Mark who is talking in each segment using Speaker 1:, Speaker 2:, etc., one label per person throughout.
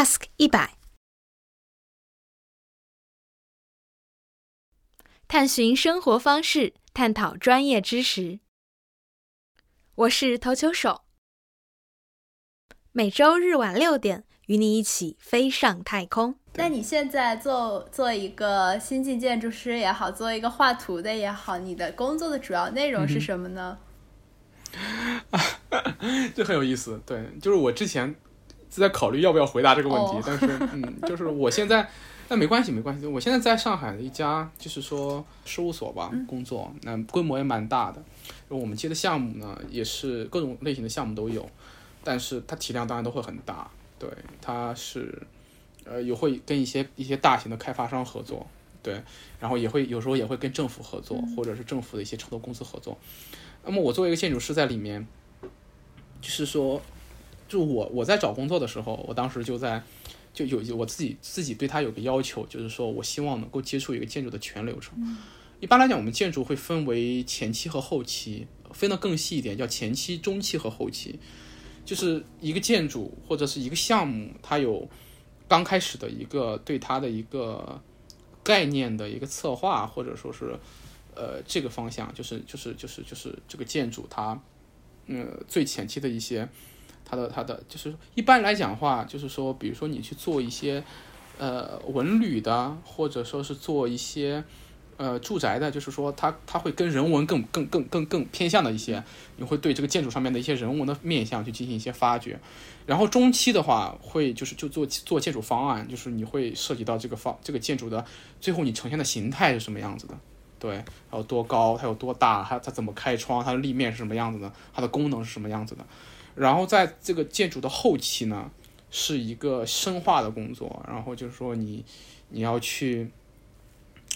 Speaker 1: Ask 一百，探寻生活方式，探讨专业知识。我是投球手，每周日晚六点与你一起飞上太空。
Speaker 2: 那你现在做做一个新晋建筑师也好，做一个画图的也好，你的工作的主要内容是什么呢？
Speaker 3: 这很有意思，对，就是我之前在考虑要不要回答这个问题，
Speaker 2: 哦。
Speaker 3: 但是嗯，就是我现在，那没关系，没关系，我现在在上海的一家就是说事务所吧工作，那规模也蛮大的，我们接的项目呢也是各种类型的项目都有，但是它体量当然都会很大，对，它是呃也会跟一些一些大型的开发商合作，对，然后也会有时候也会跟政府合作，或者是政府的一些承投公司合作。那么我作为一个建筑师在里面，就是说，就我我在找工作的时候，我当时就在就有我自己自己对他有个要求，就是说我希望能够接触一个建筑的全流程。一般来讲，我们建筑会分为前期和后期，分得更细一点，叫前期、中期和后期。就是一个建筑或者是一个项目，它有刚开始的一个对它的一个概念的一个策划，或者说是呃这个方向，就是就是就是就是这个建筑它呃最前期的一些它的它的就是一般来讲的话，就是说比如说你去做一些呃文旅的，或者说是做一些。呃，住宅的，就是说它它会跟人文更更更更更偏向的一些，你会对这个建筑上面的一些人文的面向去进行一些发掘。然后中期的话，会就是就做做建筑方案，就是你会涉及到这个方这个建筑的最后你呈现的形态是什么样子的，对，还有多高，它有多大，它它怎么开窗，它的立面是什么样子的，它的功能是什么样子的。然后在这个建筑的后期呢，是一个深化的工作，然后就是说你你要去，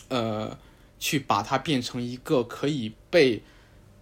Speaker 3: 呃。去把它变成一个可以被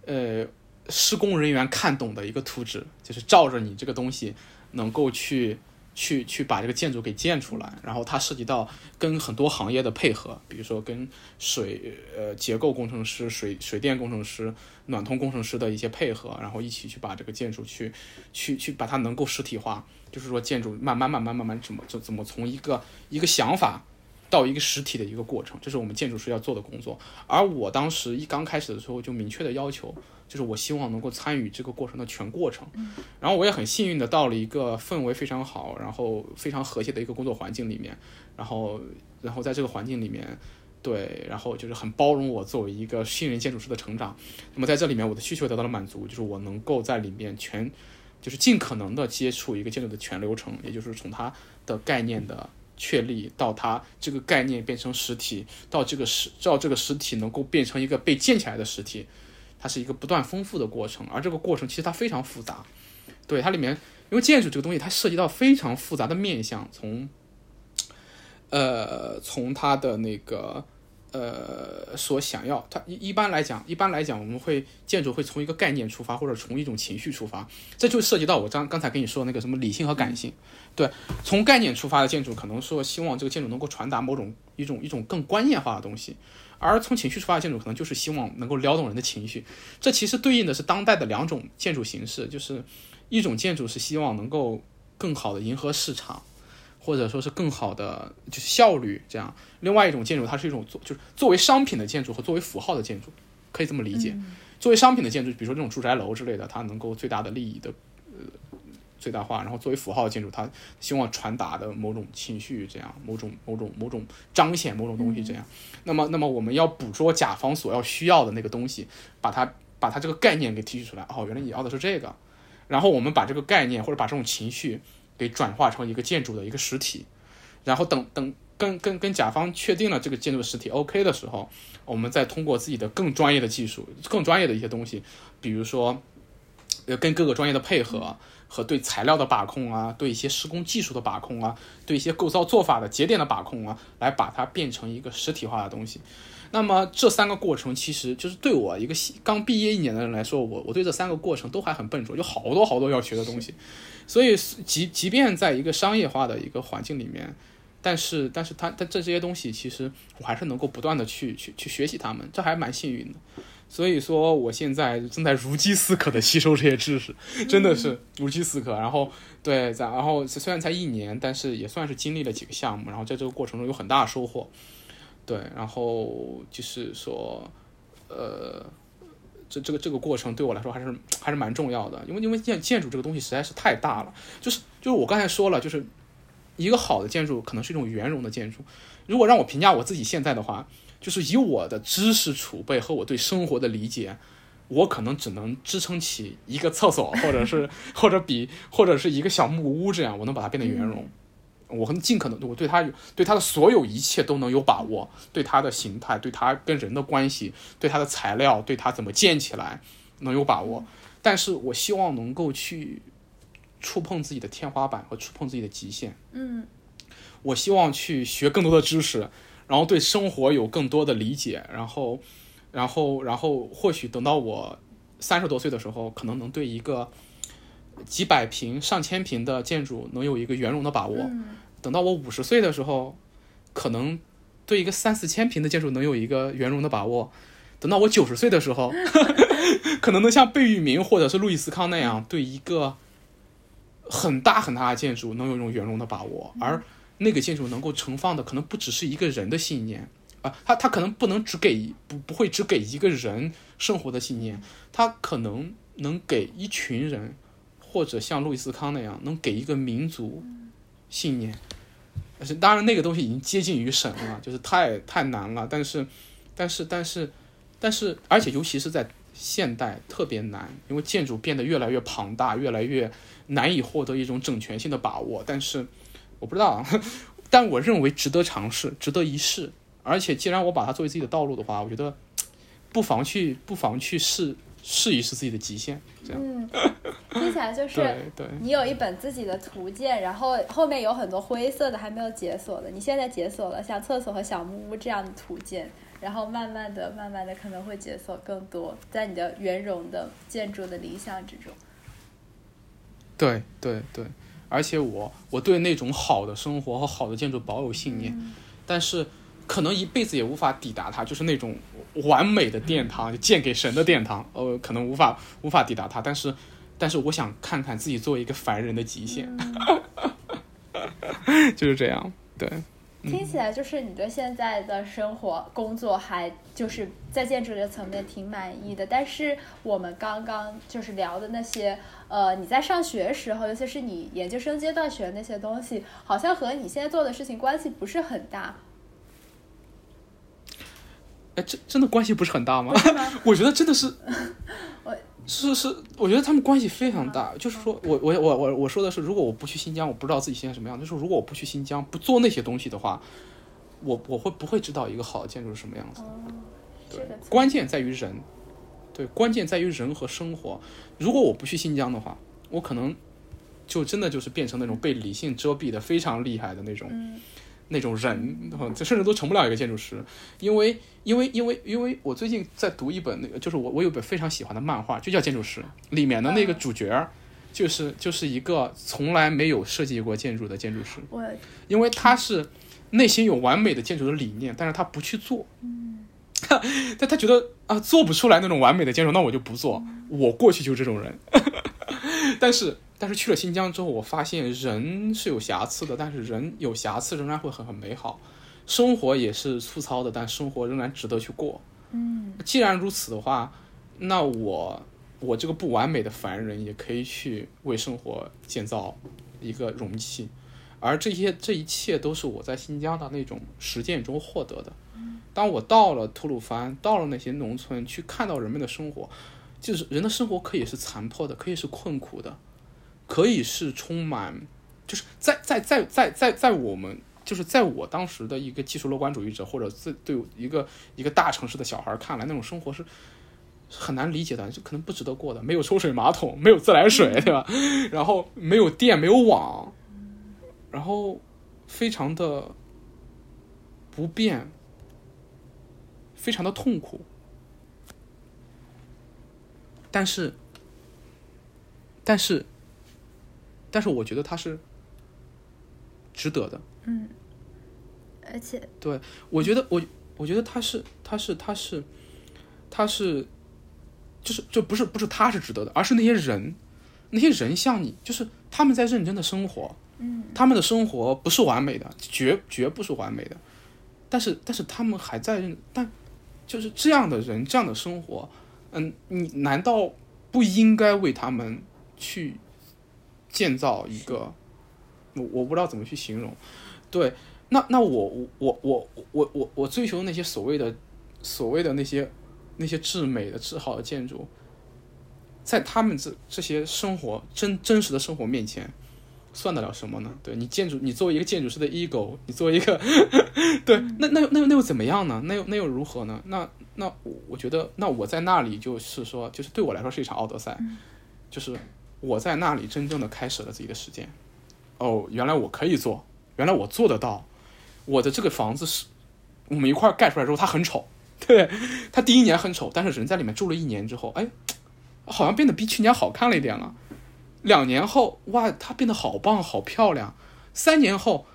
Speaker 3: 呃施工人员看懂的一个图纸，就是照着你这个东西能够去去去把这个建筑给建出来。然后它涉及到跟很多行业的配合，比如说跟水呃结构工程师、水水电工程师、暖通工程师的一些配合，然后一起去把这个建筑去去去把它能够实体化。就是说建筑慢慢慢慢慢慢怎么就怎么从一个一个想法。到一个实体的一个过程，这是我们建筑师要做的工作。而我当时一刚开始的时候就明确的要求，就是我希望能够参与这个过程的全过程。然后我也很幸运的到了一个氛围非常好，然后非常和谐的一个工作环境里面。然后，然后在这个环境里面，对，然后就是很包容我作为一个新人建筑师的成长。那么在这里面，我的需求得到了满足，就是我能够在里面全，就是尽可能的接触一个建筑的全流程，也就是从它的概念的。确立到它这个概念变成实体，到这个实到这个实体能够变成一个被建起来的实体，它是一个不断丰富的过程。而这个过程其实它非常复杂，对它里面，因为建筑这个东西它涉及到非常复杂的面向，从呃从它的那个呃所想要，它一一般来讲，一般来讲我们会建筑会从一个概念出发，或者从一种情绪出发，这就涉及到我刚刚才跟你说的那个什么理性和感性。对，从概念出发的建筑，可能说希望这个建筑能够传达某种一种一种更观念化的东西，而从情绪出发的建筑，可能就是希望能够撩动人的情绪。这其实对应的是当代的两种建筑形式，就是一种建筑是希望能够更好的迎合市场，或者说是更好的就是效率这样；另外一种建筑，它是一种作就是作为商品的建筑和作为符号的建筑，可以这么理解。作为商品的建筑，比如说这种住宅楼之类的，它能够最大的利益的。最大化，然后作为符号建筑，它希望传达的某种情绪，这样某种某种某种彰显某种东西，这样。那么，那么我们要捕捉甲方所要需要的那个东西，把它把它这个概念给提取出来。哦，原来你要的是这个。然后我们把这个概念或者把这种情绪给转化成一个建筑的一个实体。然后等等跟跟跟甲方确定了这个建筑的实体 OK 的时候，我们再通过自己的更专业的技术、更专业的一些东西，比如说呃跟各个专业的配合。和对材料的把控啊，对一些施工技术的把控啊，对一些构造做法的节点的把控啊，来把它变成一个实体化的东西。那么这三个过程，其实就是对我一个刚毕业一年的人来说，我我对这三个过程都还很笨拙，有好多好多要学的东西。所以即即便在一个商业化的一个环境里面，但是但是它它这这些东西，其实我还是能够不断的去去去学习它们，这还蛮幸运的。所以说我现在正在如饥似渴的吸收这些知识，真的是如饥似渴。然后对，然后虽然才一年，但是也算是经历了几个项目，然后在这个过程中有很大的收获。对，然后就是说，呃，这这个这个过程对我来说还是还是蛮重要的，因为因为建建筑这个东西实在是太大了，就是就是我刚才说了，就是一个好的建筑可能是一种圆融的建筑。如果让我评价我自己现在的话，就是以我的知识储备和我对生活的理解，我可能只能支撑起一个厕所，或者是或者比或者是一个小木屋这样，我能把它变得圆融。我很尽可能，我对它对它的所有一切都能有把握，对它的形态，对它跟人的关系，对它的材料，对它怎么建起来能有把握。但是我希望能够去触碰自己的天花板和触碰自己的极限。
Speaker 2: 嗯，
Speaker 3: 我希望去学更多的知识，然后对生活有更多的理解，然后，然后，然后或许等到我三十多岁的时候，可能能对一个几百平、上千平的建筑能有一个圆融的把握。等到我五十岁的时候，可能对一个三四千平的建筑能有一个圆融的把握；等到我九十岁的时候，可能能像贝聿铭或者是路易斯康那样，对一个很大很大的建筑能有一种圆融的把握。而那个建筑能够盛放的，可能不只是一个人的信念啊，他他可能不能只给不不会只给一个人生活的信念，他可能能给一群人，或者像路易斯康那样，能给一个民族信念。但是当然，那个东西已经接近于神了，就是太太难了。但是，但是，但是，但是，而且尤其是在现代特别难，因为建筑变得越来越庞大，越来越难以获得一种整全性的把握。但是，我不知道啊，但我认为值得尝试，值得一试。而且，既然我把它作为自己的道路的话，我觉得不妨去，不妨去试。试一试自己的极限，这样。
Speaker 2: 嗯，听起来就是 你有一本自己的图鉴，然后后面有很多灰色的还没有解锁的，你现在解锁了像厕所和小木屋这样的图鉴，然后慢慢的、慢慢的可能会解锁更多，在你的圆融的建筑的理想之中。
Speaker 3: 对对对，而且我我对那种好的生活和好的建筑保有信念，但是。可能一辈子也无法抵达它，就是那种完美的殿堂，建给神的殿堂。呃，可能无法无法抵达它，但是，但是我想看看自己作为一个凡人的极限，就是这样。对，
Speaker 2: 听起来就是你对现在的生活、工作还就是在建筑的层面挺满意的。但是我们刚刚就是聊的那些，呃，你在上学时候，尤其是你研究生阶段学的那些东西，好像和你现在做的事情关系不是很大。
Speaker 3: 哎，这真的关系不是很大吗？我觉得真的是，是是，我觉得他们关系非常大。就是说我我我我我说的是，如果我不去新疆，我不知道自己现在什么样。就是如果我不去新疆，不做那些东西的话，我我会不会知道一个好的建筑是什么样子？对，关键在于人，对，关键在于人和生活。如果我不去新疆的话，我可能就真的就是变成那种被理性遮蔽的非常厉害的那种。那种人，这甚至都成不了一个建筑师，因为，因为，因为，因为我最近在读一本那个，就是我我有本非常喜欢的漫画，就叫《建筑师》，里面的那个主角，就是就是一个从来没有设计过建筑的建筑师。
Speaker 2: 我，
Speaker 3: 因为他是内心有完美的建筑的理念，但是他不去做，但他觉得啊做不出来那种完美的建筑，那我就不做。我过去就是这种人，但是。但是去了新疆之后，我发现人是有瑕疵的，但是人有瑕疵仍然会很很美好，生活也是粗糙的，但生活仍然值得去过。
Speaker 2: 嗯，
Speaker 3: 既然如此的话，那我我这个不完美的凡人也可以去为生活建造一个容器，而这些这一切都是我在新疆的那种实践中获得的。当我到了吐鲁番，到了那些农村，去看到人们的生活，就是人的生活可以是残破的，可以是困苦的。可以是充满，就是在在在在在在我们就是在我当时的一个技术乐观主义者，或者自对一个一个大城市的小孩看来，那种生活是很难理解的，就可能不值得过的。没有抽水马桶，没有自来水，对吧？然后没有电，没有网，然后非常的不便，非常的痛苦，但是，但是。但是我觉得他是值得的，
Speaker 2: 嗯，而且
Speaker 3: 对我觉得我我觉得他是他是他是他是就是就不是不是他是值得的，而是那些人，那些人像你，就是他们在认真的生活，
Speaker 2: 嗯，
Speaker 3: 他们的生活不是完美的，绝绝不是完美的，但是但是他们还在认，但就是这样的人，这样的生活，嗯，你难道不应该为他们去建造一个？我我不知道怎么去形容，对，那那我我我我我我追求那些所谓的所谓的那些那些至美的至好的建筑，在他们这这些生活真真实的生活面前，算得了什么呢？对你建筑，你作为一个建筑师的 ego，你作为一个 对，那那又那又那又怎么样呢？那又那又如何呢？那那我我觉得，那我在那里就是说，就是对我来说是一场奥德赛，就是我在那里真正的开始了自己的实践。哦，原来我可以做，原来我做得到。我的这个房子是我们一块儿盖出来之后，它很丑，对，它第一年很丑，但是人在里面住了一年之后，哎，好像变得比去年好看了一点了。两年后，哇，它变得好棒，好漂亮。三年后，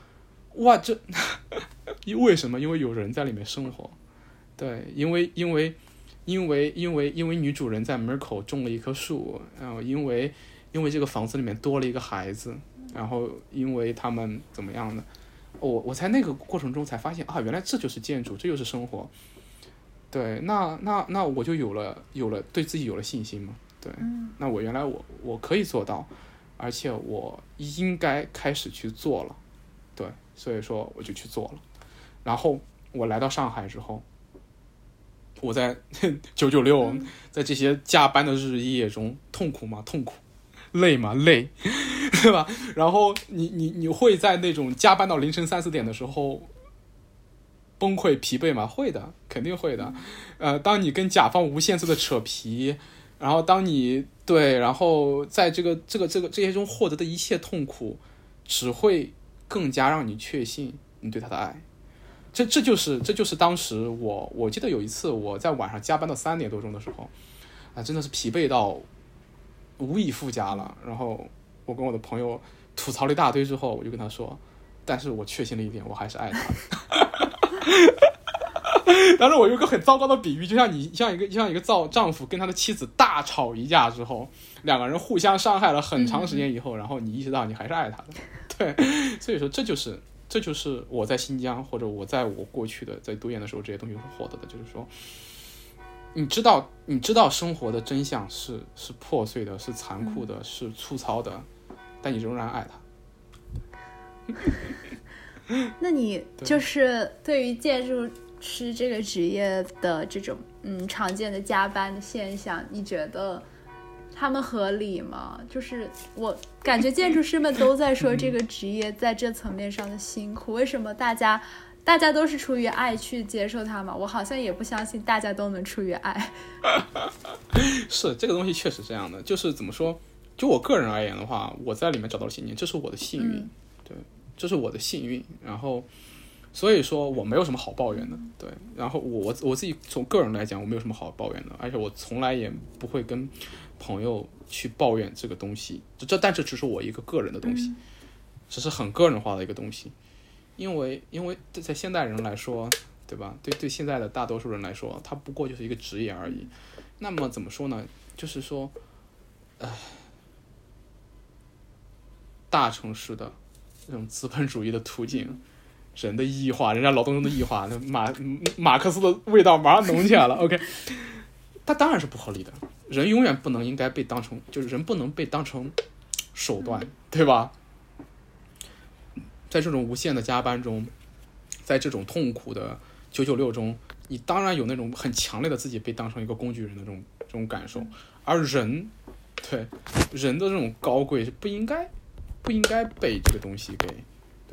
Speaker 3: 哇，这 因为什么？因为有人在里面生活，对，因为因为因为因为因为女主人在门口种了一棵树，然后因为因为这个房子里面多了一个孩子。然后，因为他们怎么样的，我我在那个过程中才发现啊，原来这就是建筑，这就是生活。对，那那那我就有了有了对自己有了信心嘛。对，那我原来我我可以做到，而且我应该开始去做了。对，所以说我就去做了。然后我来到上海之后，我在 九九六，在这些加班的日夜中痛苦吗？痛苦。累吗？累，对吧？然后你你你会在那种加班到凌晨三四点的时候崩溃疲惫吗？会的，肯定会的。呃，当你跟甲方无限次的扯皮，然后当你对，然后在这个这个这个这些中获得的一切痛苦，只会更加让你确信你对他的爱。这这就是这就是当时我我记得有一次我在晚上加班到三点多钟的时候，啊，真的是疲惫到。无以复加了。然后我跟我的朋友吐槽了一大堆之后，我就跟他说：“但是我确信了一点，我还是爱他。”当时我有个很糟糕的比喻，就像你像一个像一个造丈夫跟他的妻子大吵一架之后，两个人互相伤害了很长时间以后，然后你意识到你还是爱他的。对，所以说这就是这就是我在新疆或者我在我过去的在读研的时候这些东西获得的，就是说。你知道，你知道生活的真相是是破碎的，是残酷的，是粗糙的，但你仍然爱他。
Speaker 2: 那你就是对于建筑师这个职业的这种嗯常见的加班的现象，你觉得他们合理吗？就是我感觉建筑师们都在说这个职业在这层面上的辛苦，为什么大家？大家都是出于爱去接受它嘛，我好像也不相信大家都能出于爱。
Speaker 3: 是这个东西确实这样的，就是怎么说？就我个人而言的话，我在里面找到了信念，这是我的幸运，对，这是我的幸运。然后，所以说我没有什么好抱怨的，对。然后我我我自己从个人来讲，我没有什么好抱怨的，而且我从来也不会跟朋友去抱怨这个东西。这这，但这只是我一个个人的东西，只是很个人化的一个东西。因为，因为在现代人来说，对吧？对对，现在的大多数人来说，他不过就是一个职业而已。那么怎么说呢？就是说，唉，大城市的这种资本主义的途径，人的异化，人家劳动中的异化，那马马克思的味道马上浓起来了。OK，它当然是不合理的。人永远不能应该被当成，就是人不能被当成手段，对吧？在这种无限的加班中，在这种痛苦的九九六中，你当然有那种很强烈的自己被当成一个工具人的这种这种感受。而人，对人的这种高贵是不应该不应该被这个东西给，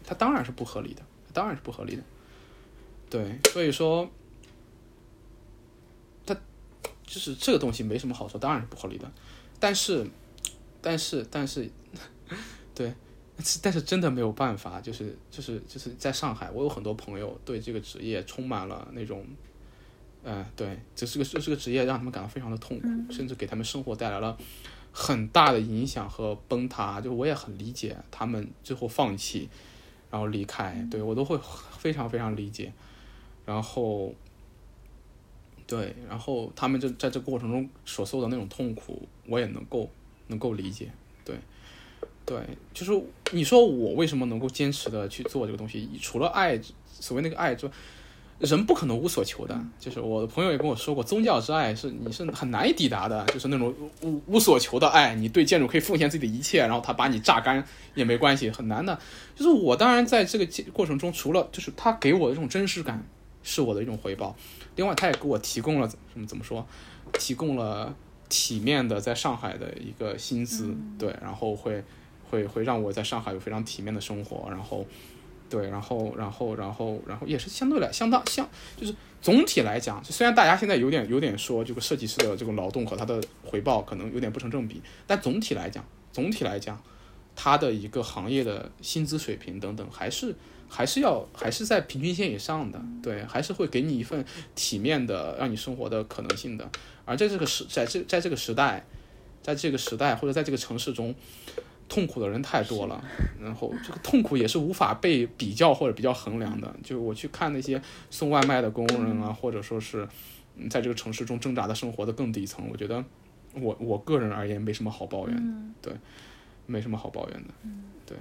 Speaker 3: 它当然是不合理的，当然是不合理的。对，所以说，它就是这个东西没什么好说，当然是不合理的。但是，但是，但是，对。但是真的没有办法，就是就是就是在上海，我有很多朋友对这个职业充满了那种，呃，对，这是个这是个职业让他们感到非常的痛苦，甚至给他们生活带来了很大的影响和崩塌。就我也很理解他们最后放弃，然后离开，对我都会非常非常理解。然后，对，然后他们就在这过程中所受的那种痛苦，我也能够能够理解。对，对，就是你说我为什么能够坚持的去做这个东西，除了爱，所谓那个爱之外。人不可能无所求的，就是我的朋友也跟我说过，宗教之爱是你是很难以抵达的，就是那种无无所求的爱，你对建筑可以奉献自己的一切，然后他把你榨干也没关系，很难的。就是我当然在这个过程中，除了就是他给我的这种真实感是我的一种回报，另外他也给我提供了怎么怎么说，提供了体面的在上海的一个薪资，对，然后会会会让我在上海有非常体面的生活，然后。对，然后，然后，然后，然后也是相对来相当相，就是总体来讲，虽然大家现在有点有点说这个设计师的这个劳动和他的回报可能有点不成正比，但总体来讲，总体来讲，他的一个行业的薪资水平等等，还是还是要还是在平均线以上的，对，还是会给你一份体面的让你生活的可能性的。而在这个时，在这在这个时代，在这个时代或者在这个城市中。痛苦的人太多了，然后这个痛苦也是无法被比较或者比较衡量的。就我去看那些送外卖的工人啊，或者说是在这个城市中挣扎的生活的更底层，我觉得我我个人而言没什么好抱怨，对，没什么好抱怨的，对，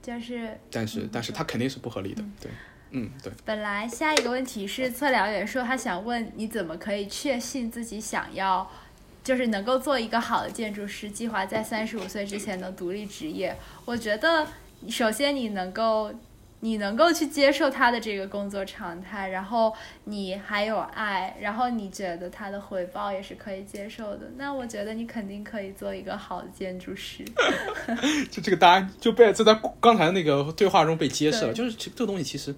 Speaker 2: 就是，
Speaker 3: 但是但是他肯定是不合理的，对，嗯对。
Speaker 2: 本来下一个问题是测量员说他想问你怎么可以确信自己想要。就是能够做一个好的建筑师，计划在三十五岁之前能独立职业。我觉得，首先你能够，你能够去接受他的这个工作常态，然后你还有爱，然后你觉得他的回报也是可以接受的。那我觉得你肯定可以做一个好的建筑师。
Speaker 3: 就这个答案就被就在刚才那个对话中被揭示了。就是这个东西，其实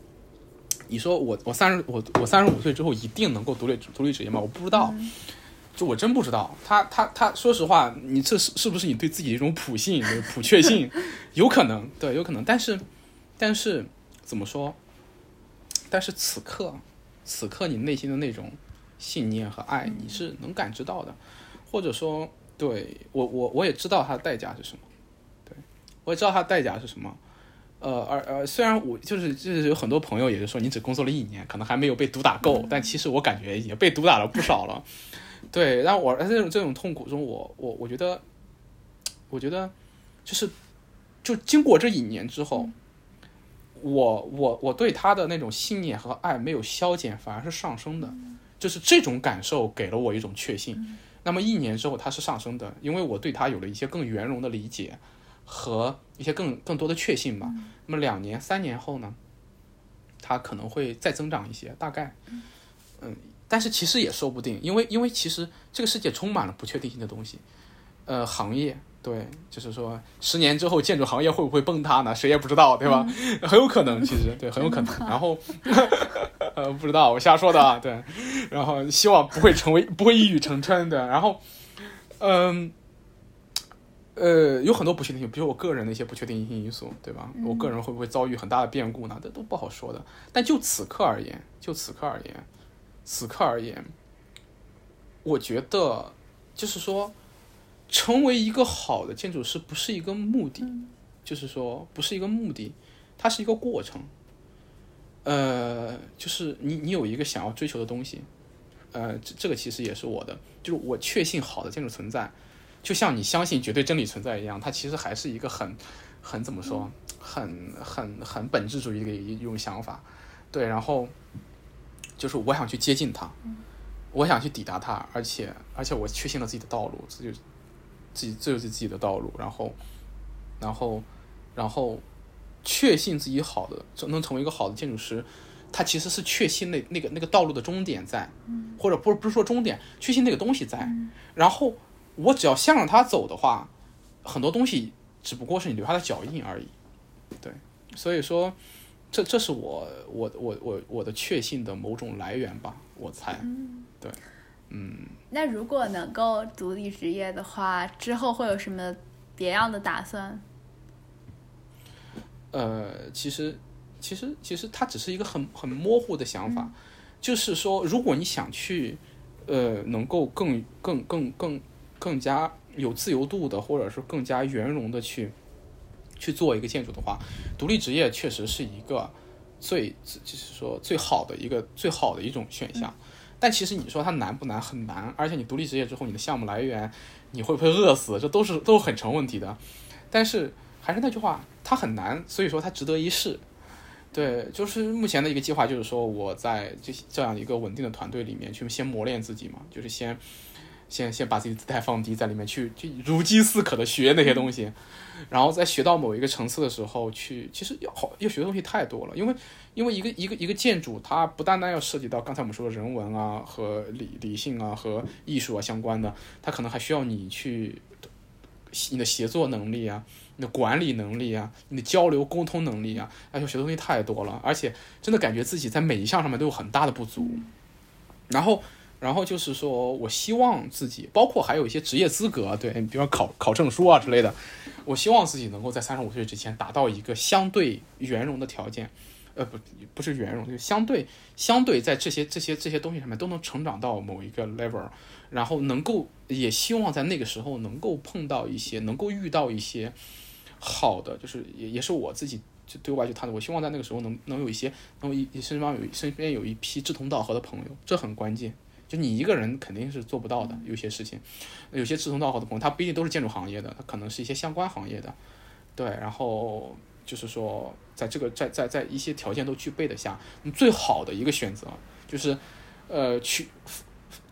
Speaker 3: 你说我我三十我我三十五岁之后一定能够独立独立职业吗？我不知道。就我真不知道，他他他，说实话，你这是是不是你对自己一种普信、普确信？有可能，对，有可能。但是，但是怎么说？但是此刻，此刻你内心的那种信念和爱，你是能感知到的。或者说，对我我我也知道它的代价是什么。对我也知道它的代价是什么。呃，而呃，虽然我就是就是有很多朋友也是说，你只工作了一年，可能还没有被毒打够，但其实我感觉也被毒打了不少了。对，然后我在这种这种痛苦中，我我我觉得，我觉得，就是，就经过这一年之后，我我我对他的那种信念和爱没有消减，反而是上升的，就是这种感受给了我一种确信。那么一年之后，它是上升的，因为我对他有了一些更圆融的理解和一些更更多的确信吧。那么两年、三年后呢，它可能会再增长一些，大概，嗯。但是其实也说不定，因为因为其实这个世界充满了不确定性的东西，呃，行业对，就是说十年之后建筑行业会不会崩塌呢？谁也不知道，对吧？很有可能，其实对，很有可能。然后，呃，不知道，我瞎说的啊，对。然后希望不会成为不会一语成谶的。然后，嗯，呃，有很多不确定性，比如我个人的一些不确定性因素，对吧？我个人会不会遭遇很大的变故呢？这都不好说的。但就此刻而言，就此刻而言。此刻而言，我觉得就是说，成为一个好的建筑师不是一个目的，就是说不是一个目的，它是一个过程。呃，就是你你有一个想要追求的东西，呃，这这个其实也是我的，就是我确信好的建筑存在，就像你相信绝对真理存在一样，它其实还是一个很很怎么说，很很很本质主义的一种想法，对，然后。就是我想去接近他，我想去抵达他，而且而且我确信了自己的道路，这就自己这就是自己的道路，然后然后然后确信自己好的能成为一个好的建筑师，他其实是确信那那个那个道路的终点在，或者不是不是说终点，确信那个东西在，然后我只要向着他走的话，很多东西只不过是你留下的脚印而已，对，所以说。这这是我我我我我的确信的某种来源吧，我猜，对，嗯。
Speaker 2: 那如果能够独立职业的话，之后会有什么别样的打算？
Speaker 3: 呃，其实其实其实它只是一个很很模糊的想法，就是说，如果你想去呃，能够更更更更更加有自由度的，或者是更加圆融的去。去做一个建筑的话，独立职业确实是一个最就是说最好的一个最好的一种选项。但其实你说它难不难？很难，而且你独立职业之后，你的项目来源，你会不会饿死？这都是都很成问题的。但是还是那句话，它很难，所以说它值得一试。对，就是目前的一个计划，就是说我在这这样一个稳定的团队里面去先磨练自己嘛，就是先先先把自己姿态放低，在里面去去如饥似渴的学那些东西，然后在学到某一个层次的时候，去其实要好要学的东西太多了，因为因为一个一个一个建筑，它不单单要涉及到刚才我们说的人文啊和理理性啊和艺术啊相关的，它可能还需要你去你的协作能力啊。你的管理能力啊，你的交流沟通能力啊，而且学的东西太多了，而且真的感觉自己在每一项上面都有很大的不足。然后，然后就是说我希望自己，包括还有一些职业资格，对你，比方考考证书啊之类的，我希望自己能够在三十五岁之前达到一个相对圆融的条件，呃，不，不是圆融，就相对相对在这些这些这些东西上面都能成长到某一个 level，然后能够也希望在那个时候能够碰到一些，能够遇到一些。好的，就是也也是我自己就对外去谈的，我希望在那个时候能能有一些，能一身边有身边有一批志同道合的朋友，这很关键。就你一个人肯定是做不到的，有些事情，有些志同道合的朋友，他不一定都是建筑行业的，他可能是一些相关行业的，对。然后就是说，在这个在在在一些条件都具备的下，最好的一个选择就是，呃，取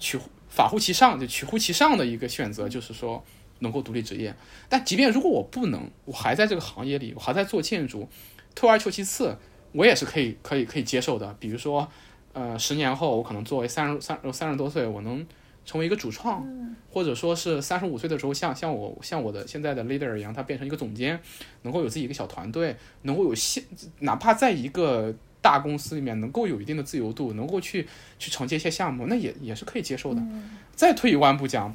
Speaker 3: 取法乎其上，就取乎其上的一个选择，就是说。能够独立职业，但即便如果我不能，我还在这个行业里，我还在做建筑，退而求其次，我也是可以可以可以接受的。比如说，呃，十年后我可能作为三十三三十多岁，我能成为一个主创，或者说是三十五岁的时候，像像我像我的现在的 leader 一样，他变成一个总监，能够有自己一个小团队，能够有现哪怕在一个大公司里面能够有一定的自由度，能够去去承接一些项目，那也也是可以接受的。再退一万步讲。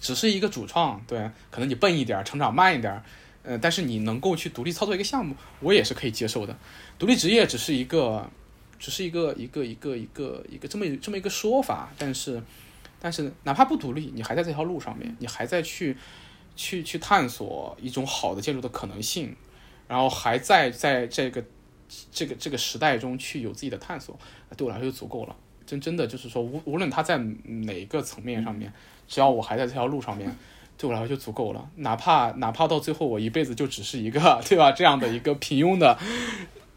Speaker 3: 只是一个主创，对，可能你笨一点，成长慢一点，呃，但是你能够去独立操作一个项目，我也是可以接受的。独立职业只是一个，只是一个一个一个一个一个这么这么一个说法，但是，但是哪怕不独立，你还在这条路上面，你还在去去去探索一种好的建筑的可能性，然后还在在这个这个这个时代中去有自己的探索，对我来说就足够了。真真的就是说，无无论他在哪个层面上面。只要我还在这条路上面，对我来说就足够了。哪怕哪怕到最后我一辈子就只是一个，对吧？这样的一个平庸的，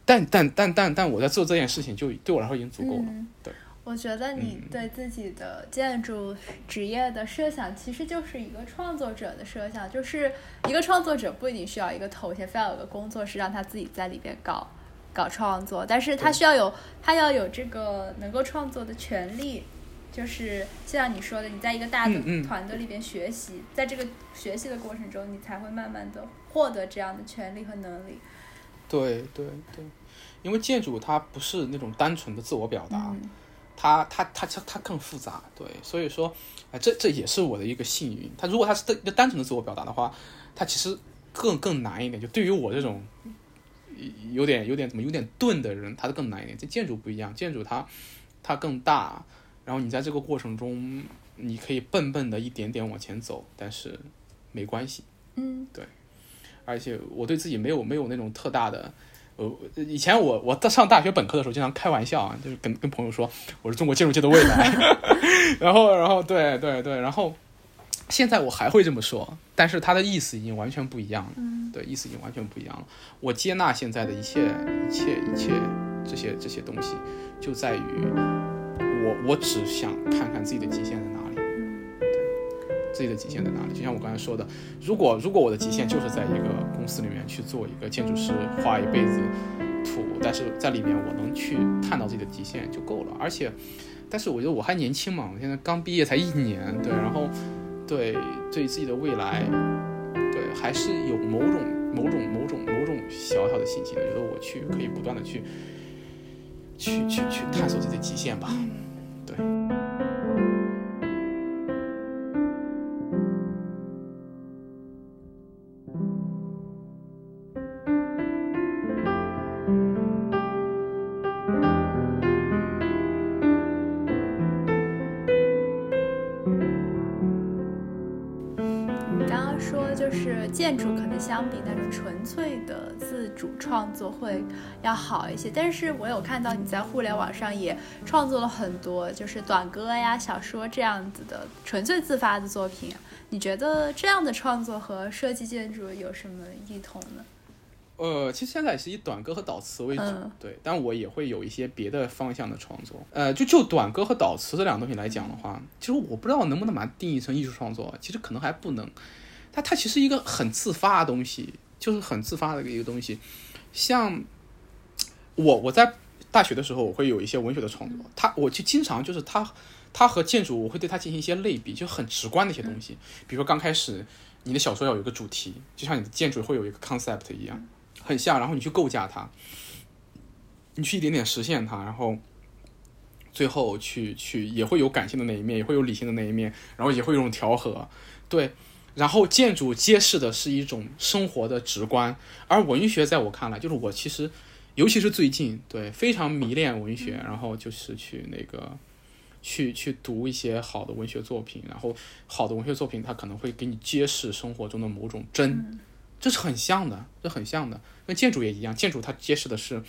Speaker 3: 但但但但但我在做这件事情，就对我来说已经足够了。对，
Speaker 2: 我觉得你对自己的建筑职业的设想，其实就是一个创作者的设想，就是一个创作者不一定需要一个头衔，非要有个工作室让他自己在里边搞搞创作，但是他需要有他要有这个能够创作的权利。就是像你说的，你在一个大的团队里边学习，在这个学习的过程中，你才会慢慢的获得这样的权利和能力。
Speaker 3: 对对对，因为建筑它不是那种单纯的自我表达，它它它它它更复杂。对，所以说，哎，这这也是我的一个幸运。它如果它是一个单纯的自我表达的话，它其实更更难一点。就对于我这种有点有点怎么有点钝的人，它更难一点。这建筑不一样，建筑它它更大。然后你在这个过程中，你可以笨笨的一点点往前走，但是没关系。
Speaker 2: 嗯，
Speaker 3: 对。而且我对自己没有没有那种特大的，呃，以前我我在上大学本科的时候，经常开玩笑啊，就是跟跟朋友说我是中国建筑界的未来。然后然后对对对，然后现在我还会这么说，但是它的意思已经完全不一样了。
Speaker 2: 嗯，
Speaker 3: 对，意思已经完全不一样了。我接纳现在的一切一切一切这些这些东西，就在于。我我只想看看自己的极限在哪自己的极限在哪里？就像我刚才说的，如果如果我的极限就是在一个公司里面去做一个建筑师，画一辈子图，但是在里面我能去探到自己的极限就够了。而且，但是我觉得我还年轻嘛，我现在刚毕业才一年，对，然后对对自己的未来，对还是有某种某种某种某种小小的信心的，觉得我去可以不断的去去去去探索自己的极限吧。
Speaker 2: 对相比那种纯粹的自主创作会要好一些。但是我有看到你在互联网上也创作了很多，就是短歌呀、小说这样子的纯粹自发的作品。你觉得这样的创作和设计建筑有什么异同呢？
Speaker 3: 呃，其实现在也是以短歌和导词为主，对，但我也会有一些别的方向的创作。呃，就就短歌和导词这两个东西来讲的话，其实我不知道能不能把它定义成艺术创作，其实可能还不能。它它其实一个很自发的东西，就是很自发的一个东西。像我我在大学的时候，我会有一些文学的创作，它我就经常就是它它和建筑，我会对它进行一些类比，就很直观的一些东西。比如说刚开始你的小说要有一个主题，就像你的建筑会有一个 concept 一样。很像，然后你去构架它，你去一点点实现它，然后最后去去也会有感性的那一面，也会有理性的那一面，然后也会有一种调和，对。然后建筑揭示的是一种生活的直观，而文学在我看来，就是我其实尤其是最近，对非常迷恋文学，然后就是去那个去去读一些好的文学作品，然后好的文学作品它可能会给你揭示生活中的某种真。这是很像的，这很像的，跟建筑也一样。建筑它揭示的是，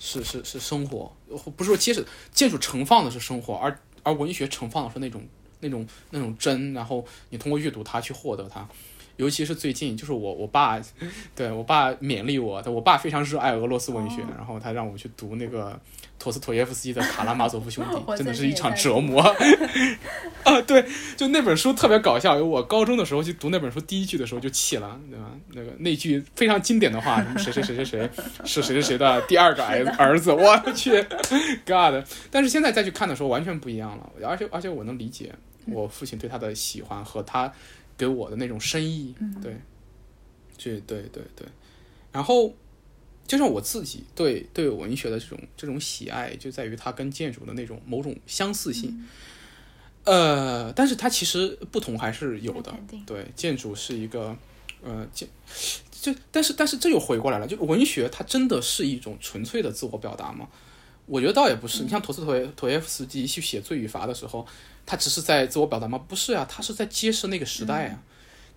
Speaker 3: 是是是生活，不是说揭示建筑盛放的是生活，而而文学盛放的是那种那种那种真，然后你通过阅读它去获得它。尤其是最近，就是我我爸，对我爸勉励我，我爸非常热爱俄罗斯文学，然后他让我去读那个。托斯妥耶夫斯基的《卡拉马佐夫兄弟 》真的是一场折磨 啊！对，就那本书特别搞笑。我高中的时候去读那本书，第一句的时候就气了，对吧？那个那句非常经典的话，什么谁谁谁谁谁是谁谁谁的第二个儿儿子，我去，God！但是现在再去看的时候，完全不一样了。而且而且我能理解我父亲对他的喜欢和他给我的那种深意，对，这对对对，然后。就像我自己对对文学的这种这种喜爱，就在于它跟建筑的那种某种相似性，呃，但是它其实不同还是有的。对，建筑是一个，呃，建就但是但是这又回过来了，就文学它真的是一种纯粹的自我表达吗？我觉得倒也不是。你像陀思妥耶陀耶夫斯基去写《罪与罚》的时候，他只是在自我表达吗？不是啊，他是在揭示那个时代啊，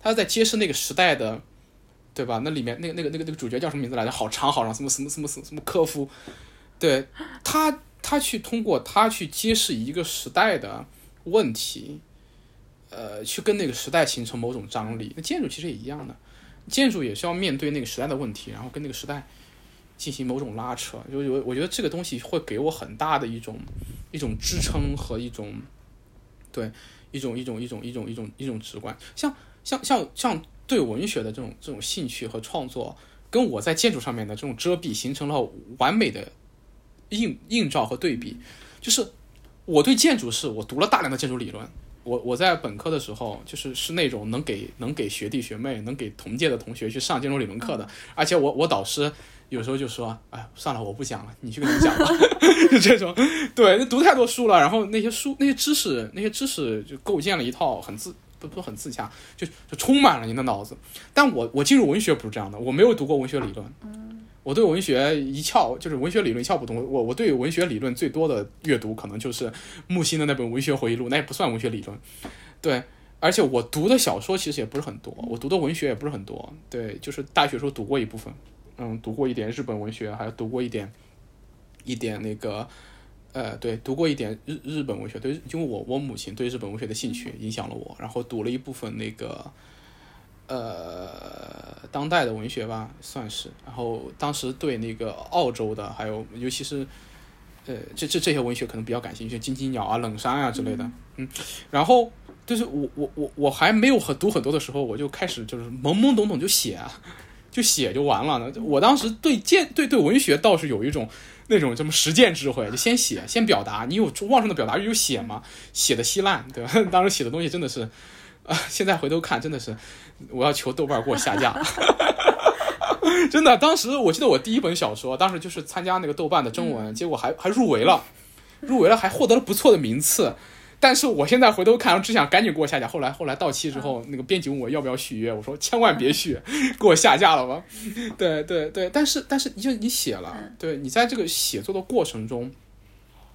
Speaker 3: 他在揭示那个时代的。对吧？那里面那个那个那个那个主角叫什么名字来着？好长好长，什么什么什么什么什么科夫，对他他去通过他去揭示一个时代的问题，呃，去跟那个时代形成某种张力。那建筑其实也一样的，建筑也是要面对那个时代的问题，然后跟那个时代进行某种拉扯。就我我觉得这个东西会给我很大的一种一种支撑和一种对一种一种一种一种一种一种直观，像像像像。对文学的这种这种兴趣和创作，跟我在建筑上面的这种遮蔽，形成了完美的映映照和对比。就是我对建筑是我读了大量的建筑理论，我我在本科的时候，就是是那种能给能给学弟学妹、能给同届的同学去上建筑理论课的。而且我我导师有时候就说：“哎，算了，我不讲了，你去跟他们讲吧。”就这种，对，读太多书了，然后那些书、那些知识、那些知识就构建了一套很自。不不很自洽，就就充满了你的脑子。但我我进入文学不是这样的，我没有读过文学理论。我对文学一窍就是文学理论一窍不通。我我对文学理论最多的阅读可能就是木心的那本《文学回忆录》，那也不算文学理论。对，而且我读的小说其实也不是很多，我读的文学也不是很多。对，就是大学时候读过一部分，嗯，读过一点日本文学，还有读过一点一点那个。呃，对，读过一点日日本文学，对，因为我我母亲对日本文学的兴趣影响了我，然后读了一部分那个，呃，当代的文学吧，算是，然后当时对那个澳洲的，还有尤其是，呃，这这这些文学可能比较感兴趣，金鸡鸟啊、冷杉啊之类的，嗯，然后就是我我我我还没有很读很多的时候，我就开始就是懵懵懂懂就写，就写就完了。我当时对建对对文学倒是有一种。那种什么实践智慧，就先写，先表达。你有旺盛的表达欲，就写嘛，写的稀烂，对吧？当时写的东西真的是，啊，现在回头看，真的是，我要求豆瓣给我下架。真的，当时我记得我第一本小说，当时就是参加那个豆瓣的征文，结果还还入围了，入围了，还获得了不错的名次。但是我现在回头看，我只想赶紧给我下架。后来后来到期之后，那个编辑问我要不要续约，我说千万别续，给我下架了吧。对对对，但是但是就你写了，对你在这个写作的过程中，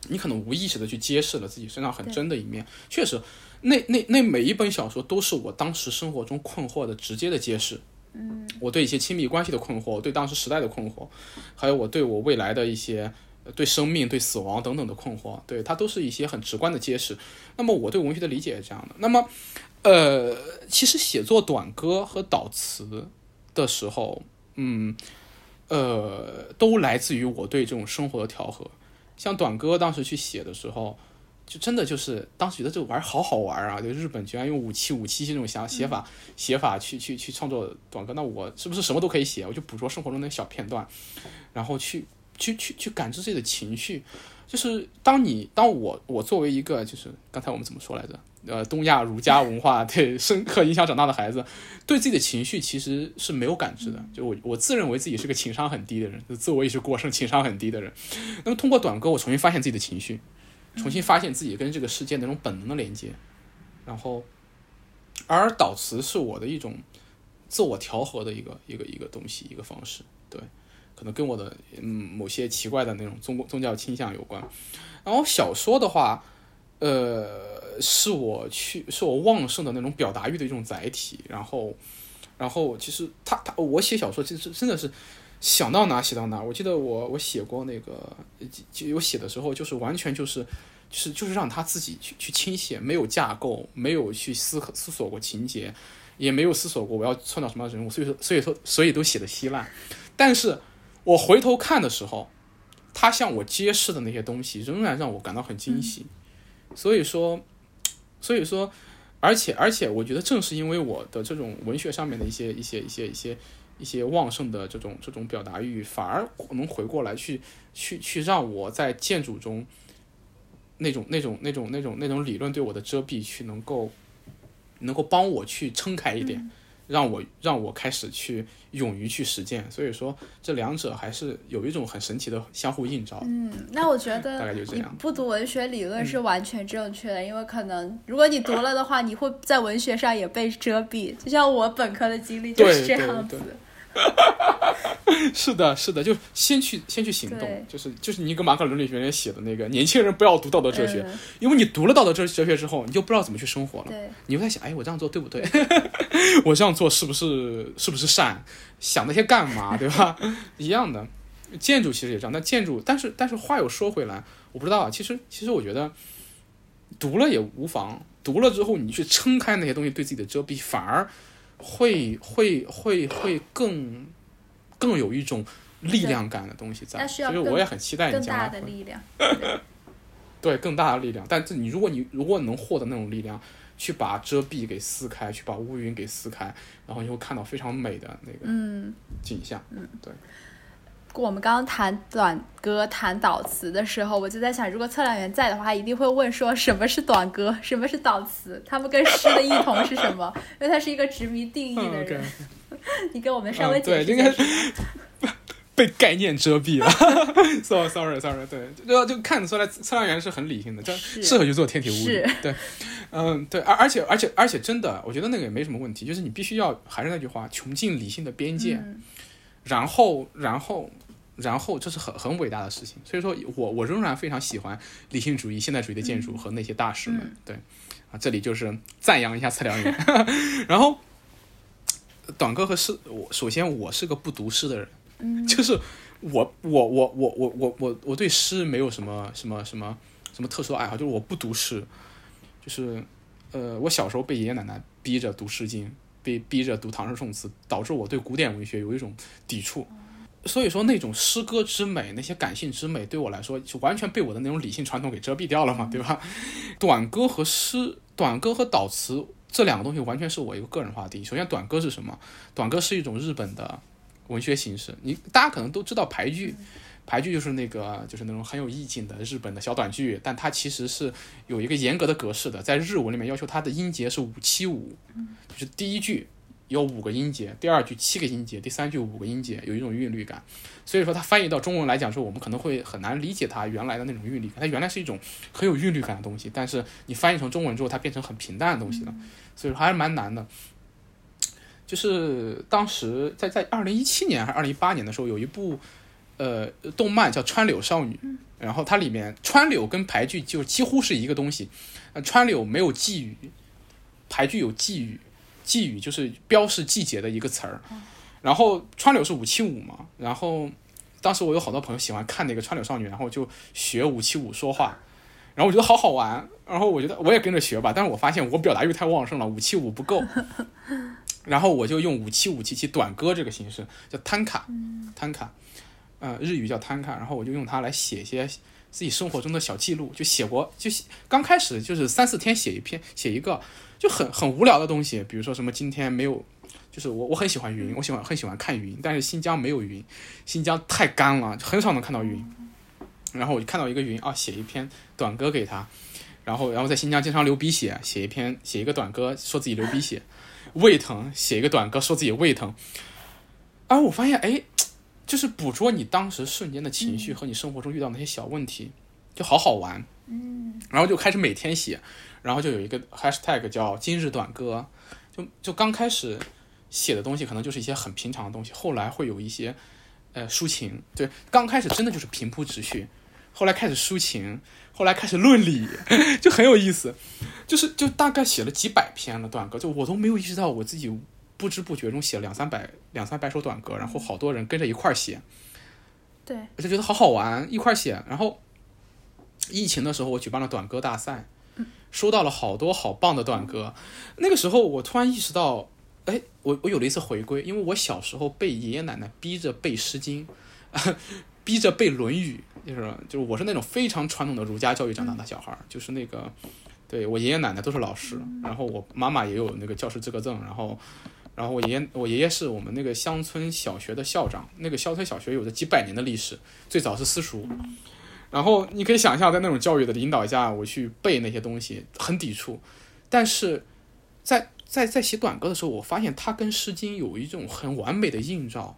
Speaker 3: 你可能无意识的去揭示了自己身上很真的一面。确实，那那那每一本小说都是我当时生活中困惑的直接的揭示。
Speaker 2: 嗯，
Speaker 3: 我对一些亲密关系的困惑，对当时时代的困惑，还有我对我未来的一些呃对生命、对死亡等等的困惑，对它都是一些很直观的揭示。那么我对文学的理解是这样的。那么，呃，其实写作短歌和导词的时候，嗯，呃，都来自于我对这种生活的调和。像短歌当时去写的时候，就真的就是当时觉得这个玩儿好好玩儿啊！就日本居然用五七五七这种想写法写法去去去创作短歌，那我是不是什么都可以写？我就捕捉生活中的小片段，然后去去去去感知自己的情绪。就是当你当我我作为一个就是刚才我们怎么说来着？呃，东亚儒家文化对深刻影响长大的孩子，对自己的情绪其实是没有感知的。就我我自认为自己是个情商很低的人，自我意识过剩、情商很低的人。那么通过短歌，我重新发现自己的情绪，重新发现自己跟这个世界那种本能的连接。然后，而导词是我的一种自我调和的一个一个一个东西，一个方式。对，可能跟我的嗯某些奇怪的那种宗宗教倾向有关。然后小说的话，呃。是我去，是我旺盛的那种表达欲的一种载体。然后，然后其实他他我写小说，其实真的是想到哪写到哪。我记得我我写过那个，就有写的时候，就是完全就是就是就是让他自己去去倾写，没有架构，没有去思思索过情节，也没有思索过我要创造什么样的人物。所以说，所以说，所以都写的稀烂。但是我回头看的时候，他向我揭示的那些东西，仍然让我感到很惊喜。所以说。所以说，而且而且，我觉得正是因为我的这种文学上面的一些一些一些一些一些旺盛的这种这种表达欲，反而能回过来去去去让我在建筑中那种那种那种那种那种理论对我的遮蔽，去能够能够帮我去撑开一点。让我让我开始去勇于去实践，所以说这两者还是有一种很神奇的相互映照。
Speaker 2: 嗯，那我觉得
Speaker 3: 大概就这样。
Speaker 2: 不读文学理论是完全正确的，因为可能如果你读了的话，你会在文学上也被遮蔽。就像我本科的经历就是这样子。
Speaker 3: 是的，是的，就先去先去行动，就是就是尼格马克伦理学院写的那个年轻人不要读道德哲学，因为你读了道德哲哲学之后，你就不知道怎么去生活了。你会在想，哎，我这样做对不对？我这样做是不是是不是善？想那些干嘛？对吧？一样的，建筑其实也这样。但建筑，但是但是话又说回来，我不知道啊。其实其实我觉得读了也无妨，读了之后你去撑开那些东西对自己的遮蔽，反而。会会会会更更有一种力量感的东西在，其实我也很期待你将来
Speaker 2: 的力量，
Speaker 3: 对更大的力量。但是你如果你如果能获得那种力量，去把遮蔽给撕开，去把乌云给撕开，然后你会看到非常美的那个景象。
Speaker 2: 嗯，
Speaker 3: 对。
Speaker 2: 我们刚刚谈短歌、谈导词的时候，我就在想，如果测量员在的话，一定会问说什么是短歌，什么是导词，他们跟诗的异同是什么？因为他是一个执迷定义的人。你给我们稍微解释一下。
Speaker 3: 被概念遮蔽了。Sorry，Sorry，Sorry。对，就就看得出来，测量员是很理性的，就适合去做天体物理。对，嗯，对，而而且而且而且真的，我觉得那个也没什么问题，就是你必须要还是那句话，穷尽理性的边界，然后然后。然后这是很很伟大的事情，所以说我我仍然非常喜欢理性主义、现代主义的建筑和那些大师们。对，啊，这里就是赞扬一下测量员。然后，短歌和诗，我首先我是个不读诗的人，就是我我我我我我我我对诗没有什么什么什么什么特殊的爱好，就是我不读诗，就是呃，我小时候被爷爷奶奶逼着读《诗经》，被逼着读唐诗宋词，导致我对古典文学有一种抵触。所以说，那种诗歌之美，那些感性之美，对我来说就完全被我的那种理性传统给遮蔽掉了嘛，对吧？短歌和诗，短歌和导词这两个东西，完全是我一个个人化定义。首先，短歌是什么？短歌是一种日本的文学形式。你大家可能都知道排剧，排剧就是那个就是那种很有意境的日本的小短剧，但它其实是有一个严格的格式的，在日文里面要求它的音节是五七五，就是第一句。有五个音节，第二句七个音节，第三句五个音节，有一种韵律感。所以说，它翻译到中文来讲说，我们可能会很难理解它原来的那种韵律感。它原来是一种很有韵律感的东西，但是你翻译成中文之后，它变成很平淡的东西了。所以说还是蛮难的。就是当时在在二零一七年还是二零一八年的时候，有一部呃动漫叫《川柳少女》，然后它里面川柳跟排剧就几乎是一个东西。呃，川柳没有寄语，排剧有寄语。寄语，就是标示季节的一个词儿。然后川柳是五七五嘛，然后当时我有好多朋友喜欢看那个川柳少女，然后就学五七五说话，然后我觉得好好玩，然后我觉得我也跟着学吧，但是我发现我表达欲太旺盛了，五七五不够，然后我就用五七五七七短歌这个形式，叫摊卡，摊卡，呃，日语叫摊卡，然后我就用它来写一些自己生活中的小记录，就写过，就写刚开始就是三四天写一篇，写一个，就很很无聊的东西，比如说什么今天没有。就是我我很喜欢云，我喜欢很喜欢看云，但是新疆没有云，新疆太干了，很少能看到云。然后我就看到一个云啊，写一篇短歌给他，然后然后在新疆经常流鼻血，写一篇写一个短歌说自己流鼻血，胃疼写一个短歌说自己胃疼。啊我发现哎，就是捕捉你当时瞬间的情绪和你生活中遇到那些小问题，就好好玩。
Speaker 2: 嗯，
Speaker 3: 然后就开始每天写，然后就有一个 hashtag 叫今日短歌，就就刚开始。写的东西可能就是一些很平常的东西，后来会有一些，呃，抒情。对，刚开始真的就是平铺直叙，后来开始抒情，后来开始论理，就很有意思。就是就大概写了几百篇了短歌，就我都没有意识到我自己不知不觉中写了两三百两三百首短歌，然后好多人跟着一块儿写。
Speaker 2: 对，
Speaker 3: 我就觉得好好玩，一块儿写。然后疫情的时候，我举办了短歌大赛，收到了好多好棒的短歌。那个时候，我突然意识到。哎，我我有了一次回归，因为我小时候被爷爷奶奶逼着背《诗经》，逼着背《论语》，就是就是我是那种非常传统的儒家教育长大的小孩儿，就是那个，对我爷爷奶奶都是老师，然后我妈妈也有那个教师资格证，然后然后我爷爷我爷爷是我们那个乡村小学的校长，那个乡村小学有着几百年的历史，最早是私塾，然后你可以想象在那种教育的引导下，我去背那些东西很抵触，但是在。在在写短歌的时候，我发现它跟《诗经》有一种很完美的映照。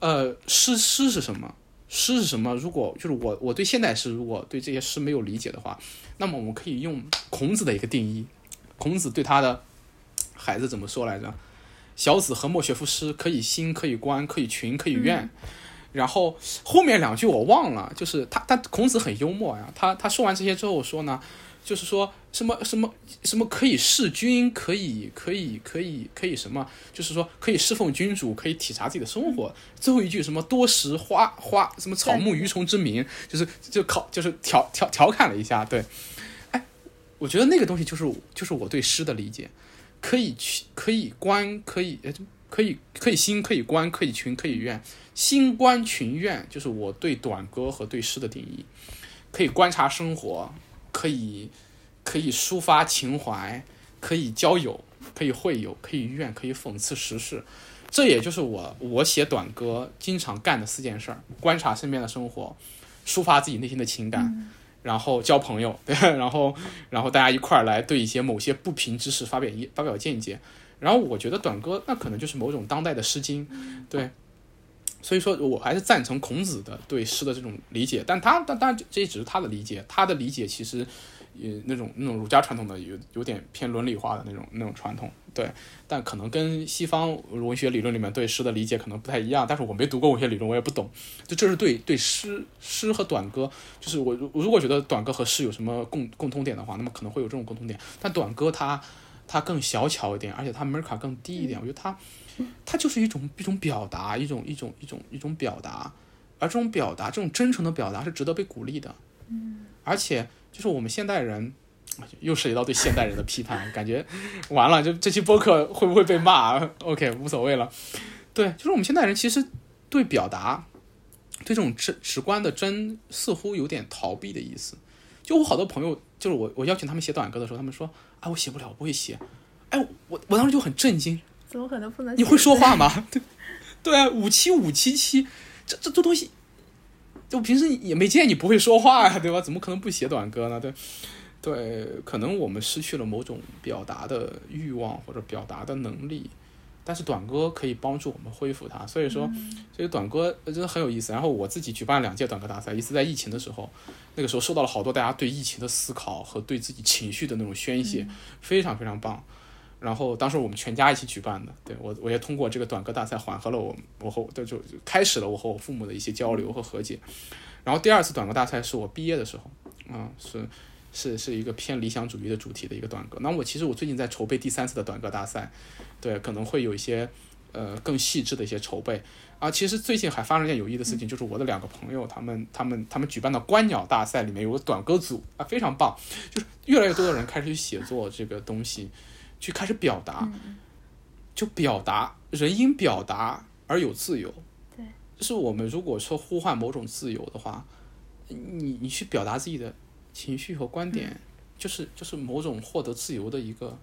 Speaker 3: 呃，诗诗是什么？诗是什么？如果就是我我对现代诗，如果对这些诗没有理解的话，那么我们可以用孔子的一个定义。孔子对他的孩子怎么说来着？小子何莫学夫诗？可以兴，可以观，可以群，可以怨。然后后面两句我忘了，就是他他孔子很幽默呀。他他说完这些之后说呢？就是说什么什么什么可以弑君，可以可以可以可以什么？就是说可以侍奉君主，可以体察自己的生活。最后一句什么多识花花什么草木鱼虫之名，就是就考就是调调调侃了一下。对，哎，我觉得那个东西就是就是我对诗的理解，可以去可以观可以可以可以心可以观可以群可以怨，心观群怨就是我对短歌和对诗的定义，可以观察生活。可以，可以抒发情怀，可以交友，可以会友，可以怨，可以讽刺时事，这也就是我我写短歌经常干的四件事儿：观察身边的生活，抒发自己内心的情感，然后交朋友，对，然后然后大家一块儿来对一些某些不平之事发表一发表见解。然后我觉得短歌那可能就是某种当代的诗经，对。所以说，我还是赞成孔子的对诗的这种理解，但他，但当然，这也只是他的理解。他的理解其实，呃，那种那种儒家传统的有有点偏伦理化的那种那种传统，对。但可能跟西方文学理论里面对诗的理解可能不太一样。但是我没读过文学理论，我也不懂。就这是对对诗诗和短歌，就是我如果觉得短歌和诗有什么共共通点的话，那么可能会有这种共通点。但短歌它它更小巧一点，而且它门槛更低一点。我觉得它。它就是一种一种表达，一种一种一种一种表达，而这种表达，这种真诚的表达是值得被鼓励的。
Speaker 2: 嗯，
Speaker 3: 而且就是我们现代人，又涉及到对现代人的批判，感觉完了，就这期播客会不会被骂？OK，无所谓了。对，就是我们现代人其实对表达，对这种直直观的真，似乎有点逃避的意思。就我好多朋友，就是我我邀请他们写短歌的时候，他们说啊，我写不了，我不会写。哎，我我当时就很震惊。
Speaker 2: 怎么可能不能？
Speaker 3: 你会说话吗？对，对啊，五七五七七，这这这东西，就平时也没见你不会说话呀，对吧？怎么可能不写短歌呢？对，对，可能我们失去了某种表达的欲望或者表达的能力，但是短歌可以帮助我们恢复它。所以说，所以短歌真的很有意思。然后我自己举办了两届短歌大赛，一次在疫情的时候，那个时候受到了好多大家对疫情的思考和对自己情绪的那种宣泄，非常非常棒。然后当时我们全家一起举办的，对我我也通过这个短歌大赛缓和了我我和就就开始了我和我父母的一些交流和和解。然后第二次短歌大赛是我毕业的时候，啊是是是一个偏理想主义的主题的一个短歌。那我其实我最近在筹备第三次的短歌大赛，对，可能会有一些呃更细致的一些筹备。啊，其实最近还发生一件有意思的事情，就是我的两个朋友，他们他们他们举办的观鸟大赛里面有个短歌组啊，非常棒，就是越来越多的人开始去写作这个东西，去开始表达，就表达人因表达而有自由。
Speaker 2: 对，
Speaker 3: 就是我们如果说呼唤某种自由的话，你你去表达自己的情绪和观点，就是就是某种获得自由的一个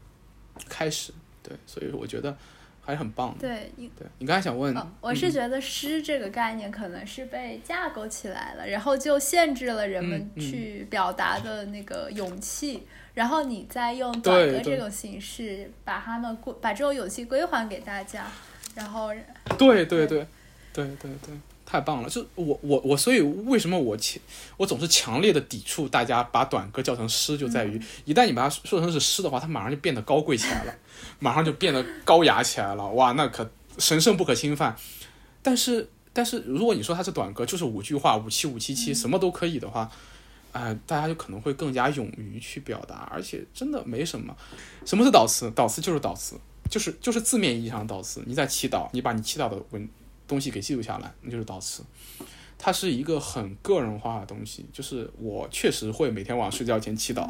Speaker 3: 开始。对，所以我觉得。还是很棒的。
Speaker 2: 对，
Speaker 3: 你对你刚才想问，
Speaker 2: 我是觉得诗这个概念可能是被架构起来了，然后就限制了人们去表达的那个勇气，然后你再用短歌这种形式把他们归把这种勇气归还给大家，然后
Speaker 3: 对对对对对对。太棒了！就我我我，所以为什么我强我总是强烈的抵触大家把短歌叫成诗，就在于一旦你把它说成是诗的话，它马上就变得高贵起来了，马上就变得高雅起来了。哇，那可神圣不可侵犯。但是但是，如果你说它是短歌，就是五句话，五七五七七，什么都可以的话，啊，大家就可能会更加勇于去表达，而且真的没什么。什么是导词？导词就是导词，就是就是字面意义上的导词。你在祈祷，你把你祈祷的文。东西给记录下来，那就是导词。它是一个很个人化的东西，就是我确实会每天晚上睡觉前祈祷，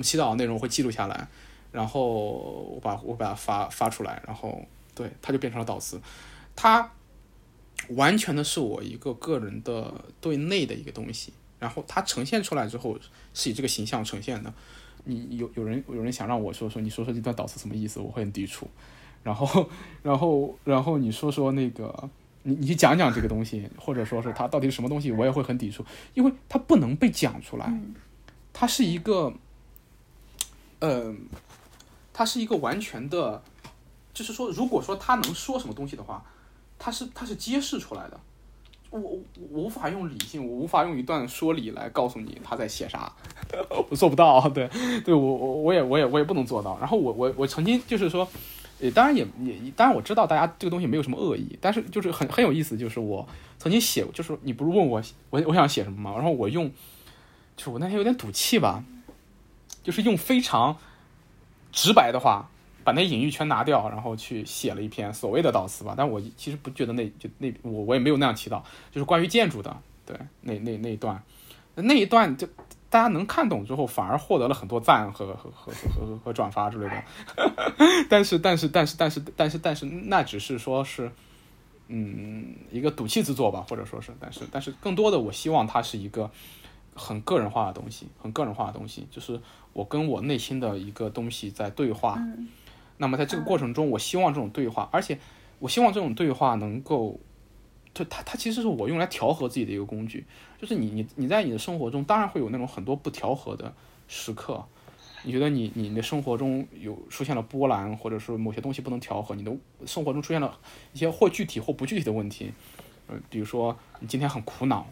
Speaker 3: 祈祷的内容会记录下来，然后我把我把它发发出来，然后对它就变成了导词。它完全的是我一个个人的对内的一个东西，然后它呈现出来之后是以这个形象呈现的。你有有人有人想让我说说，你说说这段导词什么意思？我会很抵触。然后然后然后你说说那个。你你去讲讲这个东西，或者说是它到底是什么东西，我也会很抵触，因为它不能被讲出来，它是一个，呃，它是一个完全的，就是说，如果说他能说什么东西的话，他是他是揭示出来的，我我无法用理性，我无法用一段说理来告诉你他在写啥，我做不到，对对，我我我也我也我也不能做到。然后我我我曾经就是说。也当然也也当然我知道大家这个东西没有什么恶意，但是就是很很有意思，就是我曾经写，就是你不是问我我我想写什么吗？然后我用，就是我那天有点赌气吧，就是用非常直白的话把那隐喻全拿掉，然后去写了一篇所谓的导词吧。但我其实不觉得那就那我我也没有那样祈祷，就是关于建筑的，对那那那一段那一段就。大家能看懂之后，反而获得了很多赞和和和和和和转发之类的。但是但是但是但是但是但是那只是说是，嗯，一个赌气之作吧，或者说是，但是但是更多的，我希望它是一个很个人化的东西，很个人化的东西，就是我跟我内心的一个东西在对话。那么在这个过程中，我希望这种对话，而且我希望这种对话能够。就它，它其实是我用来调和自己的一个工具。就是你，你，你在你的生活中，当然会有那种很多不调和的时刻。你觉得你，你的生活中有出现了波澜，或者说某些东西不能调和，你的生活中出现了一些或具体或不具体的问题。呃，比如说你今天很苦恼，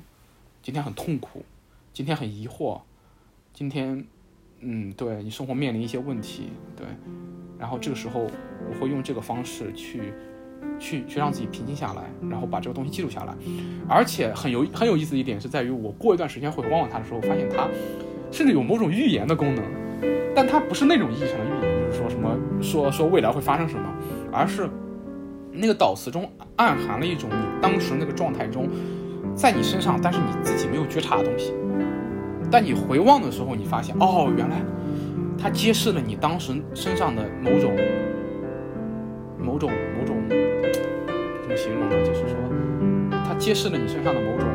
Speaker 3: 今天很痛苦，今天很疑惑，今天，嗯，对你生活面临一些问题，对。然后这个时候，我会用这个方式去。去去让自己平静下来，然后把这个东西记录下来，而且很有很有意思的一点是在于，我过一段时间回望望它的时候，发现它甚至有某种预言的功能，但它不是那种意义上的预言，就是说什么说说未来会发生什么，而是那个导词中暗含了一种你当时那个状态中，在你身上但是你自己没有觉察的东西，但你回望的时候，你发现哦，原来它揭示了你当时身上的某种某种形容的就是说，它揭示了你身上的某种，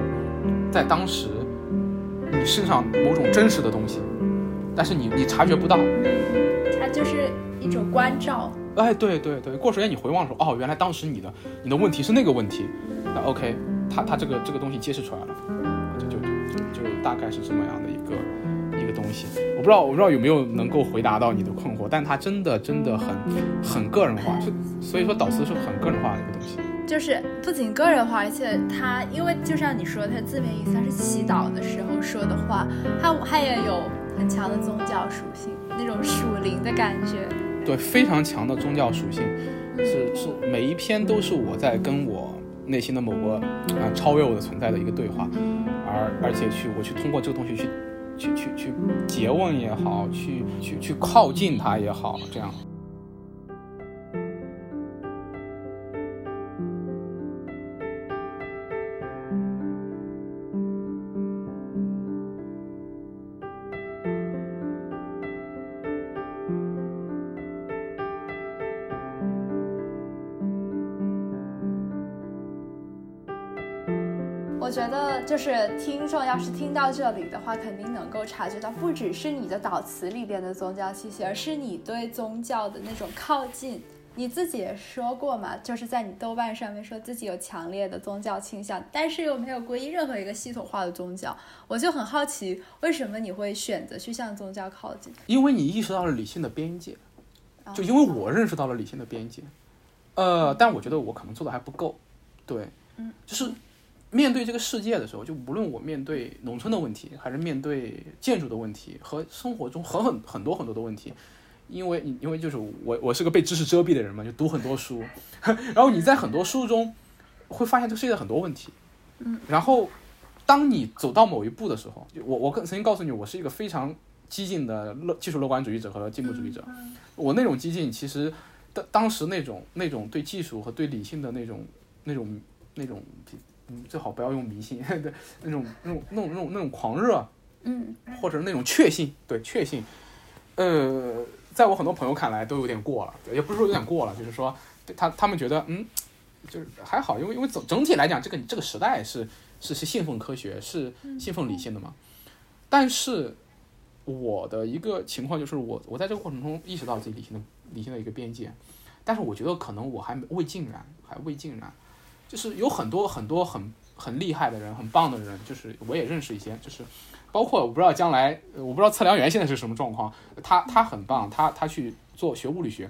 Speaker 3: 在当时你身上某种真实的东西，但是你你察觉不到。
Speaker 2: 它就是一种关照。
Speaker 3: 哎，对对对，过时间你回望的时候，哦，原来当时你的你的问题是那个问题。那 OK，它它这个这个东西揭示出来了，就就就就大概是这么样的一个一个东西。我不知道我不知道有没有能够回答到你的困惑，但它真的真的很很个人化，所以说导师是很个人化的一个东西。
Speaker 2: 就是不仅个人化，而且他因为就像你说，他字面意思是祈祷的时候说的话，他他也有很强的宗教属性，那种属灵的感觉。
Speaker 3: 对，非常强的宗教属性，是是每一篇都是我在跟我内心的某个啊超越我的存在的一个对话，而而且去我去通过这个东西去去去去诘问也好，去去去靠近他也好，这样。
Speaker 2: 就是听众要是听到这里的话，肯定能够察觉到，不只是你的导词里边的宗教气息，而是你对宗教的那种靠近。你自己也说过嘛，就是在你豆瓣上面说自己有强烈的宗教倾向，但是又没有皈依任何一个系统化的宗教。我就很好奇，为什么你会选择去向宗教靠近？
Speaker 3: 因为你意识到了理性的边界，就因为我认识到了理性的边界。呃，但我觉得我可能做的还不够。对，
Speaker 2: 嗯，
Speaker 3: 就是。面对这个世界的时候，就无论我面对农村的问题，还是面对建筑的问题和生活中很很很多很多的问题，因为因为就是我我是个被知识遮蔽的人嘛，就读很多书，然后你在很多书中会发现这个世界很多问题，
Speaker 2: 嗯，
Speaker 3: 然后当你走到某一步的时候，我我曾经告诉你，我是一个非常激进的乐技术乐观主义者和进步主义者，我那种激进其实当当时那种那种对技术和对理性的那种那种那种。嗯，最好不要用迷信，对那种那种那种那种那种狂热，
Speaker 2: 嗯，
Speaker 3: 或者那种确信，对确信，呃，在我很多朋友看来都有点过了，也不是说有点过了，就是说他他们觉得嗯，就是还好，因为因为整整体来讲，这个这个时代是是是信奉科学，是信奉理性的嘛。但是我的一个情况就是，我我在这个过程中意识到自己理性的理性的一个边界，但是我觉得可能我还未尽然，还未尽然。就是有很多很多很很厉害的人，很棒的人，就是我也认识一些，就是包括我不知道将来，我不知道测量员现在是什么状况，他他很棒，他他去做学物理学，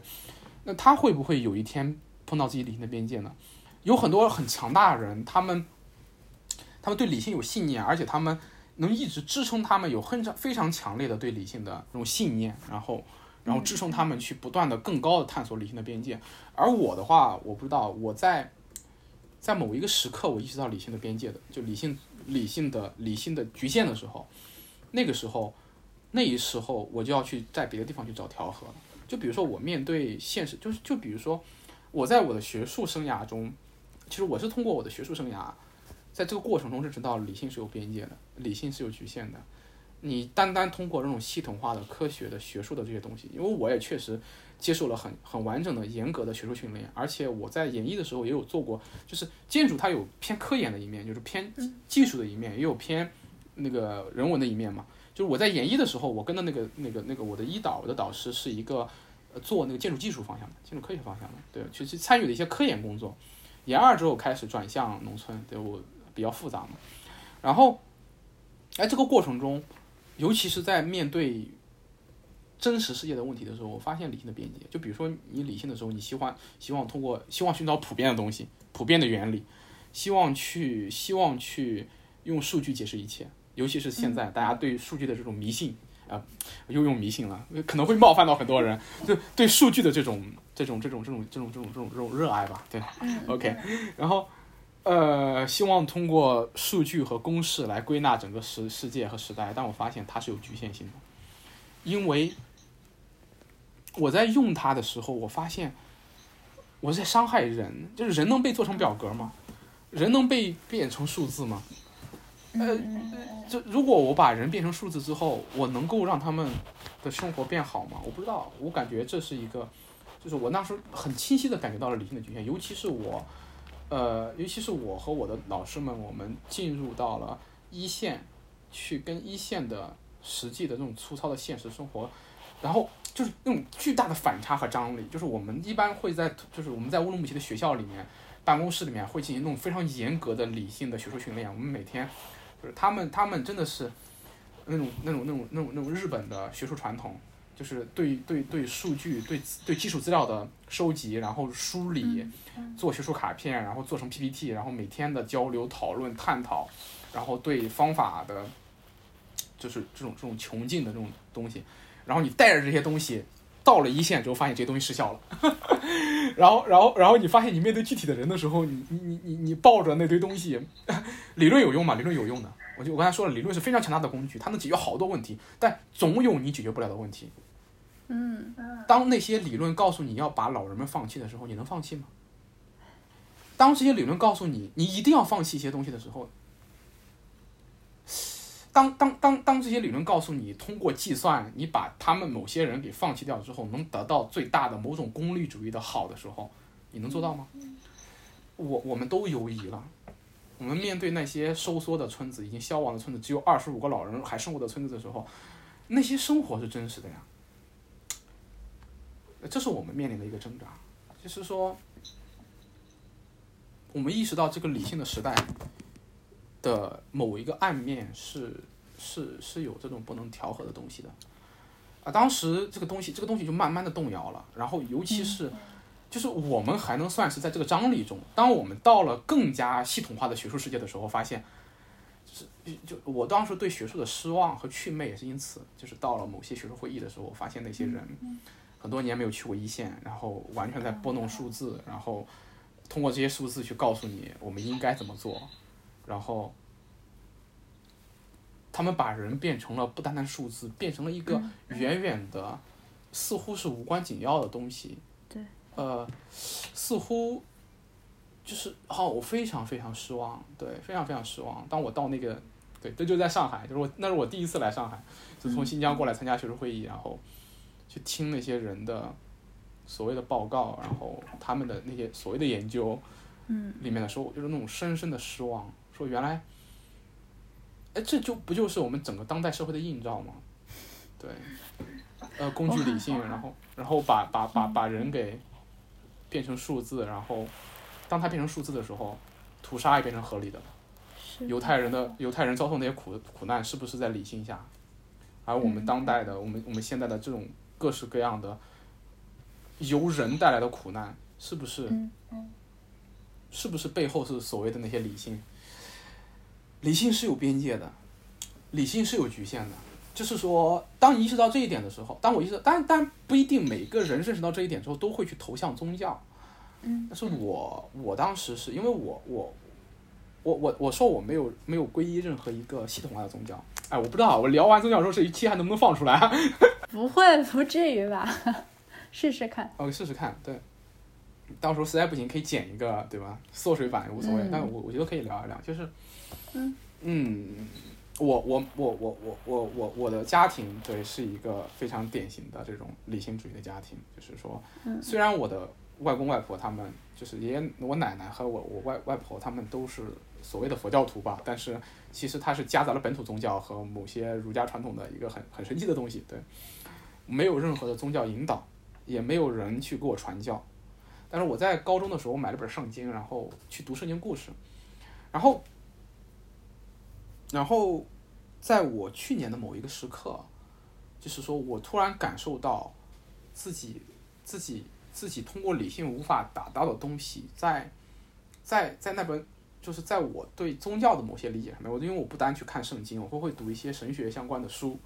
Speaker 3: 那他会不会有一天碰到自己理性的边界呢？有很多很强大的人，他们他们对理性有信念，而且他们能一直支撑他们有很常非常强烈的对理性的这种信念，然后然后支撑他们去不断的更高的探索理性的边界。而我的话，我不知道我在。在某一个时刻，我意识到理性的边界的，就理性、理性的、理性的局限的时候，那个时候，那一时候，我就要去在别的地方去找调和了。就比如说，我面对现实，就是就比如说，我在我的学术生涯中，其实我是通过我的学术生涯，在这个过程中认识到理性是有边界的，理性是有局限的。你单单通过这种系统化的、科学的、学术的这些东西，因为我也确实。接受了很很完整的、严格的学术训练，而且我在研一的时候也有做过，就是建筑它有偏科研的一面，就是偏技术的一面，也有偏那个人文的一面嘛。就是我在研一的时候，我跟的那个那个那个我的一导，我的导师是一个做那个建筑技术方向的、建筑科学方向的，对，去去参与的一些科研工作。研二之后开始转向农村，对我比较复杂嘛。然后，哎，这个过程中，尤其是在面对。真实世界的问题的时候，我发现理性的边界。就比如说，你理性的时候，你希望希望通过希望寻找普遍的东西、普遍的原理，希望去希望去用数据解释一切。尤其是现在大家对数据的这种迷信，啊，又用迷信了，可能会冒犯到很多人。就对数据的这种这种这种这种这种这种这种这种热爱吧。对，OK。然后，呃，希望通过数据和公式来归纳整个世世界和时代，但我发现它是有局限性的，因为。我在用它的时候，我发现我在伤害人。就是人能被做成表格吗？人能被变成数字吗？呃，这如果我把人变成数字之后，我能够让他们的生活变好吗？我不知道。我感觉这是一个，就是我那时候很清晰的感觉到了理性的局限。尤其是我，呃，尤其是我和我的老师们，我们进入到了一线，去跟一线的实际的这种粗糙的现实生活，然后。就是那种巨大的反差和张力，就是我们一般会在，就是我们在乌鲁木齐的学校里面，办公室里面会进行那种非常严格的理性的学术训练。我们每天，就是他们，他们真的是那种那种那种那种那种日本的学术传统，就是对对对数据、对对基础资料的收集，然后梳理，做学术卡片，然后做成 PPT，然后每天的交流、讨论、探讨，然后对方法的，就是这种这种穷尽的这种东西。然后你带着这些东西到了一线之后，发现这些东西失效了。然后，然后，然后你发现你面对具体的人的时候，你你你你你抱着那堆东西，理论有用吗？理论有用的。我就我刚才说了，理论是非常强大的工具，它能解决好多问题，但总有你解决不了的问题。
Speaker 2: 嗯，
Speaker 3: 当那些理论告诉你要把老人们放弃的时候，你能放弃吗？当这些理论告诉你你一定要放弃一些东西的时候，当当当当这些理论告诉你通过计算你把他们某些人给放弃掉之后，能得到最大的某种功利主义的好的时候，你能做到吗？我我们都犹疑了。我们面对那些收缩的村子，已经消亡的村子，只有二十五个老人还生活的村子的时候，那些生活是真实的呀。这是我们面临的一个挣扎，就是说，我们意识到这个理性的时代的某一个暗面是是是有这种不能调和的东西的，啊，当时这个东西这个东西就慢慢的动摇了，然后尤其是。就是我们还能算是在这个张力中，当我们到了更加系统化的学术世界的时候，发现，就是就我当时对学术的失望和祛魅也是因此，就是到了某些学术会议的时候，我发现那些人很多年没有去过一线，然后完全在拨弄数字，然后通过这些数字去告诉你我们应该怎么做，然后他们把人变成了不单单数字，变成了一个远远的似乎是无关紧要的东西。对。呃，似乎就是好，我非常非常失望，对，非常非常失望。当我到那个，对，这就在上海，就是我那是我第一次来上海，就从新疆过来参加学术会议，然后去听那些人的所谓的报告，然后他们的那些所谓的研究，
Speaker 2: 嗯，
Speaker 3: 里面的时候，就是那种深深的失望，说原来，哎，这就不就是我们整个当代社会的映照吗？对，呃，工具理性，然后然后把把把把人给。变成数字，然后当它变成数字的时候，屠杀也变成合理的了。犹太人的犹太人遭受那些苦苦难，是不是在理性下？而我们当代的，我们我们现在的这种各式各样的由人带来的苦难，是不是？是不是背后是所谓的那些理性？理性是有边界的，理性是有局限的。就是说，当你意识到这一点的时候，当我意识到，但但不一定每个人认识到这一点之后都会去投向宗教。
Speaker 2: 嗯，
Speaker 3: 但是我我当时是因为我我我我我说我没有没有皈依任何一个系统化的宗教。哎，我不知道我聊完宗教之后这一期还能不能放出来？
Speaker 2: 不会，不至于吧？试试看。
Speaker 3: OK，试试看。对，到时候实在不行可以剪一个，对吧？缩水版也无所谓。但我我觉得可以聊一聊，就是
Speaker 2: 嗯
Speaker 3: 嗯。我我我我我我我我的家庭对是一个非常典型的这种理性主义的家庭，就是说，虽然我的外公外婆他们就是爷爷我奶奶和我我外外婆他们都是所谓的佛教徒吧，但是其实他是夹杂了本土宗教和某些儒家传统的一个很很神奇的东西，对，没有任何的宗教引导，也没有人去给我传教，但是我在高中的时候买了本圣经，然后去读圣经故事，然后。然后，在我去年的某一个时刻，就是说我突然感受到，自己自己自己通过理性无法达到的东西，在在在那本就是在我对宗教的某些理解上面，我因为我不单去看圣经，我会会读一些神学相关的书，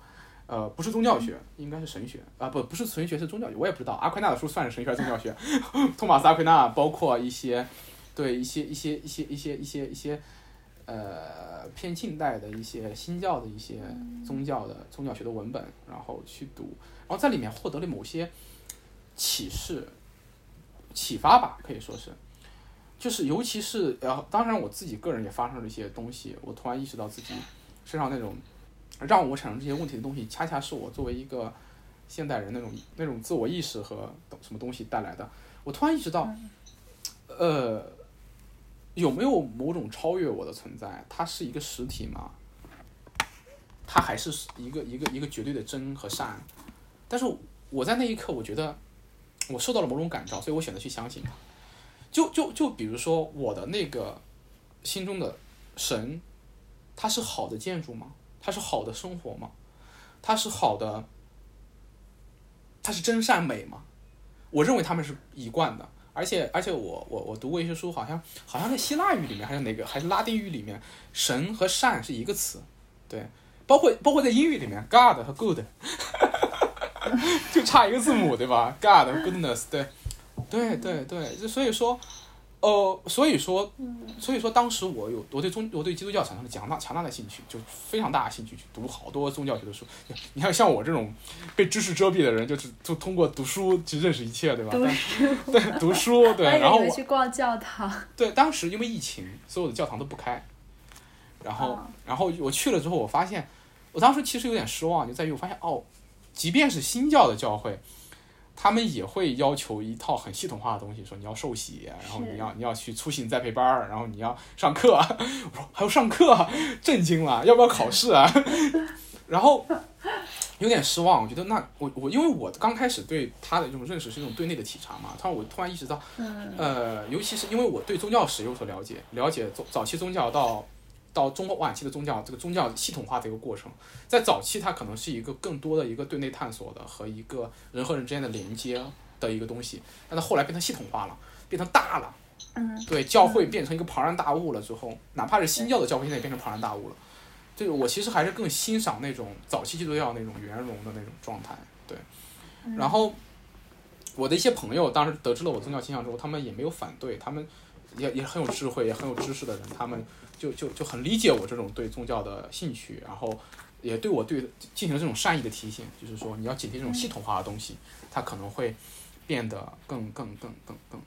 Speaker 3: 呃，不是宗教学，应该是神学啊，不不是神学是宗教学，我也不知道阿奎那的书算是神学还是宗教学，托马斯阿奎那包括一些对一些一些一些一些一些一些。呃，偏近代的一些新教的一些宗教的宗教学的文本，然后去读，然后在里面获得了某些启示、启发吧，可以说是，就是尤其是呃，当然我自己个人也发生了一些东西，我突然意识到自己身上那种让我产生这些问题的东西，恰恰是我作为一个现代人那种那种自我意识和什么东西带来的。我突然意识到，呃。有没有某种超越我的存在？它是一个实体吗？它还是一个一个一个绝对的真和善？但是我在那一刻，我觉得我受到了某种感召，所以我选择去相信它。就就就比如说我的那个心中的神，它是好的建筑吗？它是好的生活吗？它是好的？它是真善美吗？我认为他们是一贯的。而且而且我我我读过一些书，好像好像在希腊语里面还是哪个还是拉丁语里面，神和善是一个词，对，包括包括在英语里面，God 和 Good，就差一个字母，对吧？God goodness，对，对对对，就所以说，呃，所以说，所以说当时我有我对宗我对基督教产生了强大强大的兴趣，就非常大的兴趣去读好多宗教学的书。你看像我这种被知识遮蔽的人，就是就通过读书去认识一切，对吧？
Speaker 2: 读书，
Speaker 3: 对，读书，对。然后我
Speaker 2: 去逛教堂。
Speaker 3: 对，当时因为疫情，所有的教堂都不开。然后，然后我去了之后，我发现，我当时其实有点失望，就在于我发现哦，即便是新教的教会。他们也会要求一套很系统化的东西，说你要受洗，然后你要你要去出行栽培班儿，然后你要上课。我说还要上课，震惊了，要不要考试啊？然后有点失望，我觉得那我我因为我刚开始对他的这种认识是一种对内的体察嘛，他我突然意识到，呃，尤其是因为我对宗教史有所了解，了解早早期宗教到。到中晚期的宗教，这个宗教系统化的一个过程，在早期它可能是一个更多的一个对内探索的和一个人和人之间的连接的一个东西，但它后来变成系统化了，变成大了，
Speaker 2: 嗯，
Speaker 3: 对，教会变成一个庞然大物了之后，哪怕是新教的教会现在也变成庞然大物了，这个我其实还是更欣赏那种早期基督教那种圆融的那种状态，对，然后我的一些朋友当时得知了我宗教倾向之后，他们也没有反对，他们也也很有智慧，也很有知识的人，他们。就就就很理解我这种对宗教的兴趣，然后也对我对进行了这种善意的提醒，就是说你要警惕这种系统化的东西，它可能会变得更更更更更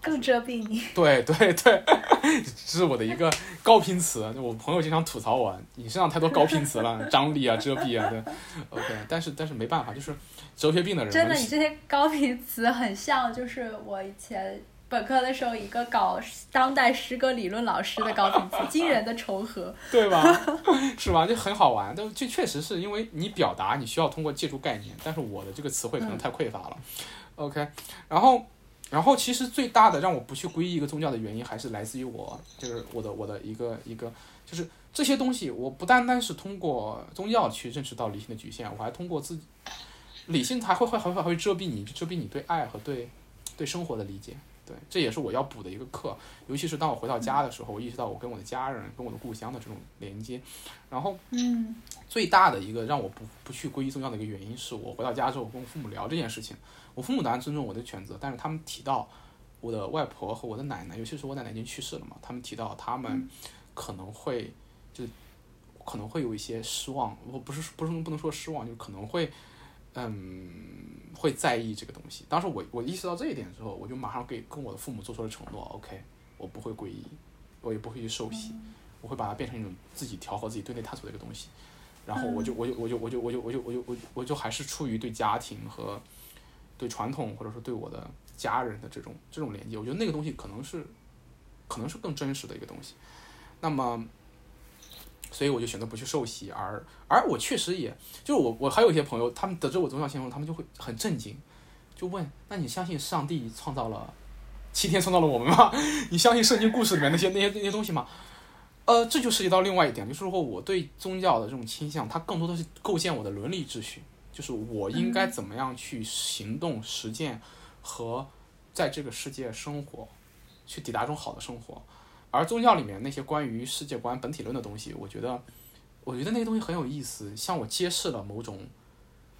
Speaker 2: 更遮蔽你。
Speaker 3: 对 对对，这是我的一个高频词。我朋友经常吐槽我，你身上太多高频词了，张力啊，遮蔽啊，对。OK，但是但是没办法，就是哲学病的人。
Speaker 2: 真的，你这些高频词很像，就是我以前。本科的时候，一个搞当代诗歌理论老师的高频次，惊人的重合，
Speaker 3: 对吧？是吧？就很好玩，但就确实是因为你表达，你需要通过借助概念，但是我的这个词汇可能太匮乏了。OK，然后，然后其实最大的让我不去皈依一个宗教的原因，还是来自于我，就是我的我的一个一个，就是这些东西，我不单单是通过宗教去认识到理性的局限，我还通过自己理性，它会会还会还会遮蔽你，遮蔽你对爱和对对生活的理解。对，这也是我要补的一个课，尤其是当我回到家的时候，我意识到我跟我的家人、跟我的故乡的这种连接。然后，
Speaker 2: 嗯，
Speaker 3: 最大的一个让我不不去皈依宗教的一个原因，是我回到家之后跟我父母聊这件事情。我父母当然尊重我的选择，但是他们提到我的外婆和我的奶奶，尤其是我奶奶已经去世了嘛，他们提到他们可能会就可能会有一些失望，我不是不是不能说失望，就可能会嗯。会在意这个东西。当时我我意识到这一点之后，我就马上给跟我的父母做出了承诺。OK，我不会皈依，我也不会去受洗，我会把它变成一种自己调和自己对内探索的一个东西。然后我就我就我就我就我就我就我就我我就还是出于对家庭和对传统或者说对我的家人的这种这种连接，我觉得那个东西可能是可能是更真实的一个东西。那么。所以我就选择不去受洗，而而我确实也就是我我还有一些朋友，他们得知我宗教信仰，他们就会很震惊，就问：那你相信上帝创造了七天创造了我们吗？你相信圣经故事里面那些那些那些东西吗？呃，这就涉及到另外一点，就是说我对宗教的这种倾向，它更多的是构建我的伦理秩序，就是我应该怎么样去行动实践和在这个世界生活，去抵达一种好的生活。而宗教里面那些关于世界观、本体论的东西，我觉得，我觉得那些东西很有意思，向我揭示了某种，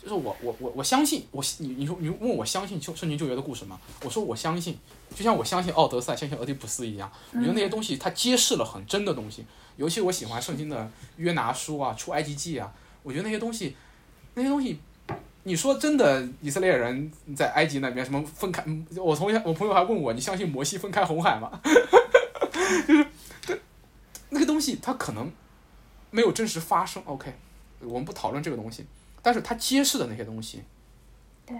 Speaker 3: 就是我我我我相信我你你说你问我相信救圣经救约的故事吗？我说我相信，就像我相信奥德赛、相信俄狄浦斯一样，我觉得那些东西它揭示了很真的东西。尤其我喜欢圣经的约拿书啊、出埃及记啊，我觉得那些东西，那些东西，你说真的，以色列人在埃及那边什么分开？我同学我朋友还问我，你相信摩西分开红海吗？就是他那个东西，它可能没有真实发生。OK，我们不讨论这个东西，但是它揭示的那些东西，
Speaker 2: 对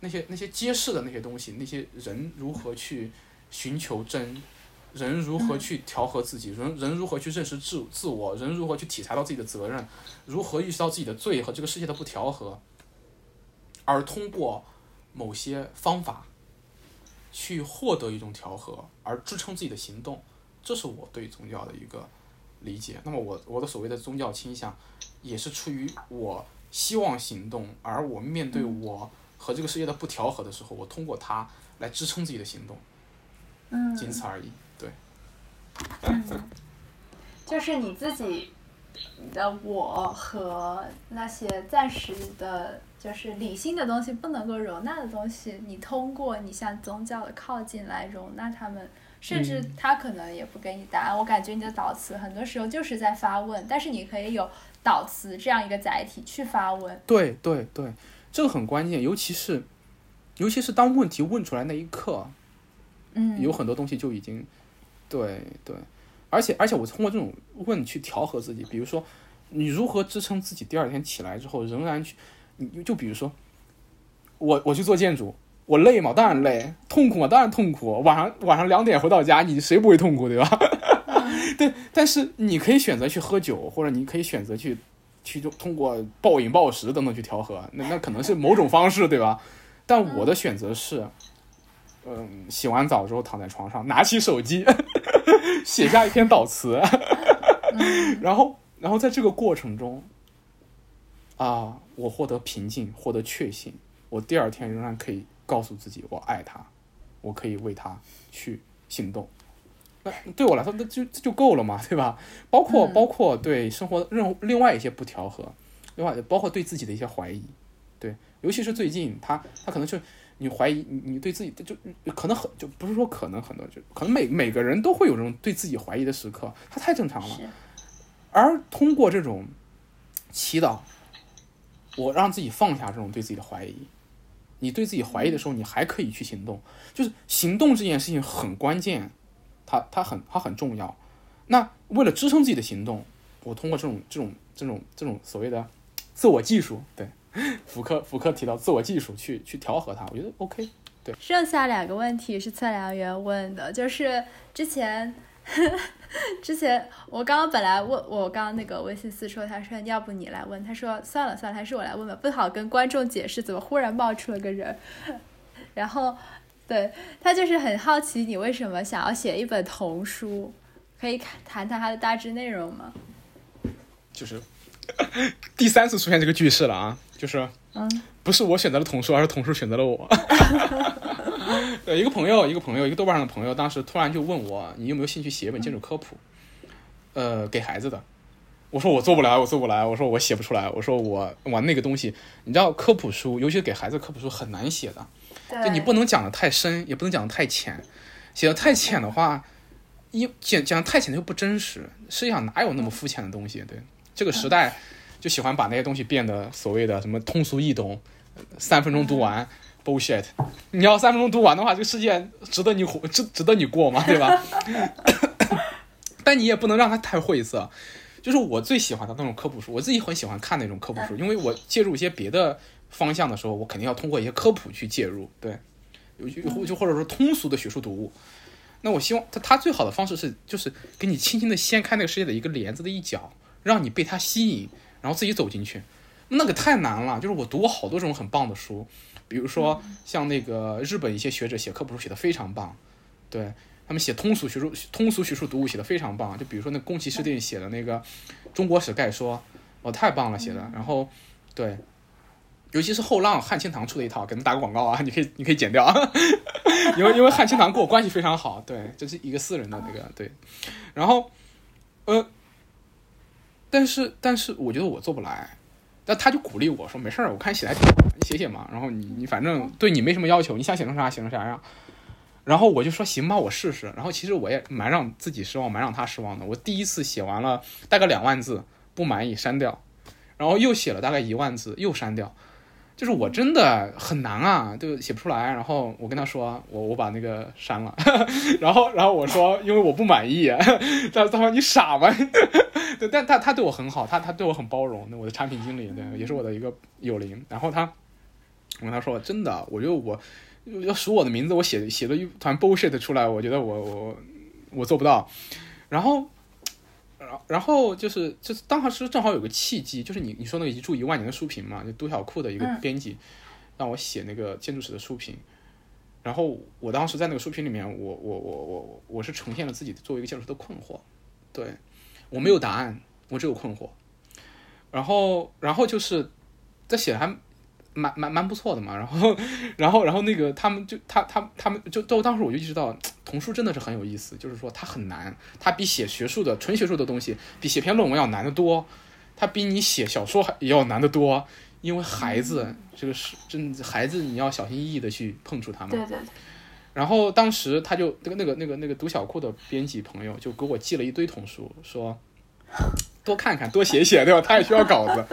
Speaker 3: 那些那些揭示的那些东西，那些人如何去寻求真，人如何去调和自己，人人如何去认识自自我，人如何去体察到自己的责任，如何意识到自己的罪和这个世界的不调和，而通过某些方法去获得一种调和，而支撑自己的行动。这是我对宗教的一个理解。那么我我的所谓的宗教倾向，也是出于我希望行动，而我面对我和这个世界的不调和的时候，我通过它来支撑自己的行动，
Speaker 2: 嗯，
Speaker 3: 仅此而已。对，
Speaker 2: 嗯，就是你自己的我和那些暂时的，就是理性的东西不能够容纳的东西，你通过你向宗教的靠近来容纳他们，甚至他可能也不给你答案。我感觉你的导词很多时候就是在发问，但是你可以有导词这样一个载体去发问。
Speaker 3: 对对对，这个很关键，尤其是尤其是当问题问出来那一刻，
Speaker 2: 嗯，
Speaker 3: 有很多东西就已经，对对，而且而且我通过这种问去调和自己，比如说你如何支撑自己第二天起来之后仍然去，你就比如说我我去做建筑，我累吗？当然累，痛苦吗？当然痛苦。晚上晚上两点回到家，你谁不会痛苦，对吧？对，但是你可以选择去喝酒，或者你可以选择去去就通过暴饮暴食等等去调和，那那可能是某种方式，对吧？但我的选择是，嗯，洗完澡之后躺在床上，拿起手机，写下一篇悼词，然后，然后在这个过程中，啊，我获得平静，获得确信，我第二天仍然可以告诉自己，我爱他，我可以为他去行动。那对我来说，那就这就够了嘛，对吧？包括包括对生活任另外一些不调和，另外包括对自己的一些怀疑，对，尤其是最近他他可能就你怀疑你你对自己就可能很就不是说可能很多就可能每每个人都会有这种对自己怀疑的时刻，他太正常了。而通过这种祈祷，我让自己放下这种对自己的怀疑。你对自己怀疑的时候，你还可以去行动，就是行动这件事情很关键。它它很它很重要，那为了支撑自己的行动，我通过这种这种这种这种所谓的自我技术，对，福柯福柯提到自我技术去去调和它，我觉得 OK。对，
Speaker 2: 剩下两个问题是测量员问的，就是之前 之前我刚刚本来问我刚刚那个微信私说，他说要不你来问，他说算了算了，还是我来问吧，不好跟观众解释怎么忽然冒出了个人，然后。对他就是很好奇，你为什么想要写一本童书？可以谈谈它的大致内容吗？
Speaker 3: 就是 第三次出现这个句式了啊！就是，
Speaker 2: 嗯，
Speaker 3: 不是我选择了童书，而是童书选择了我。对，一个朋友，一个朋友，一个豆瓣上的朋友，当时突然就问我，你有没有兴趣写一本建筑科普？呃，给孩子的。我说我做不来，我做不来。我说我写不出来。我说我玩那个东西，你知道科普书，尤其是给孩子科普书很难写的。就你不能讲的太深，也不能讲的太浅，写的太浅的话，一讲讲太浅就不真实。世界上哪有那么肤浅的东西？对，这个时代就喜欢把那些东西变得所谓的什么通俗易懂，三分钟读完，bullshit。你要三分钟读完的话，这个世界值得你活，值值得你过吗？对吧？但你也不能让它太晦涩。就是我最喜欢的那种科普书，我自己很喜欢看那种科普书，因为我介入一些别的。方向的时候，我肯定要通过一些科普去介入，对，有就就或者说通俗的学术读物。那我希望他他最好的方式是，就是给你轻轻的掀开那个世界的一个帘子的一角，让你被它吸引，然后自己走进去。那个太难了，就是我读过好多这种很棒的书，比如说像那个日本一些学者写科普书写的非常棒，对他们写通俗学术通俗学术读物写的非常棒，就比如说那宫崎市定写的那个《中国史概说》，哦，太棒了写的，然后对。尤其是后浪汉清堂出的一套，给他们打个广告啊！你可以，你可以剪掉，因为因为汉清堂跟我关系非常好，对，这是一个私人的那个对。然后，呃，但是但是我觉得我做不来，但他就鼓励我说没事儿，我看写的挺好，你写写嘛。然后你你反正对你没什么要求，你想写成啥写成啥样。然后我就说行吧，我试试。然后其实我也蛮让自己失望，蛮让他失望的。我第一次写完了大概两万字，不满意删掉，然后又写了大概一万字，又删掉。就是我真的很难啊，就写不出来。然后我跟他说，我我把那个删了。然后然后我说，因为我不满意。他他说你傻吗？对，但他他对我很好，他他对我很包容。那我的产品经理对，也是我的一个友邻。然后他，我跟他说，真的，我觉得我要数我的名字，我写写了一团 bullshit 出来，我觉得我我我做不到。然后。然后就是，就是当时正好有个契机，就是你你说那个一住一万年的书评嘛，就杜小库的一个编辑让我写那个建筑史的书评。然后我当时在那个书评里面，我我我我我是呈现了自己作为一个建筑师的困惑，对我没有答案，我只有困惑。然后然后就是在写还蛮蛮蛮不错的嘛。然后，然后，然后那个他们就他他他们就就当时我就意识到，童书真的是很有意思，就是说它很难，它比写学术的纯学术的东西，比写篇论文要难得多，它比你写小说还也要难得多。因为孩子这个是真，孩子你要小心翼翼的去碰触他们。
Speaker 2: 对对。
Speaker 3: 然后当时他就那个那个那个那个读小库的编辑朋友就给我寄了一堆童书，说多看看多写写，对吧？他也需要稿子。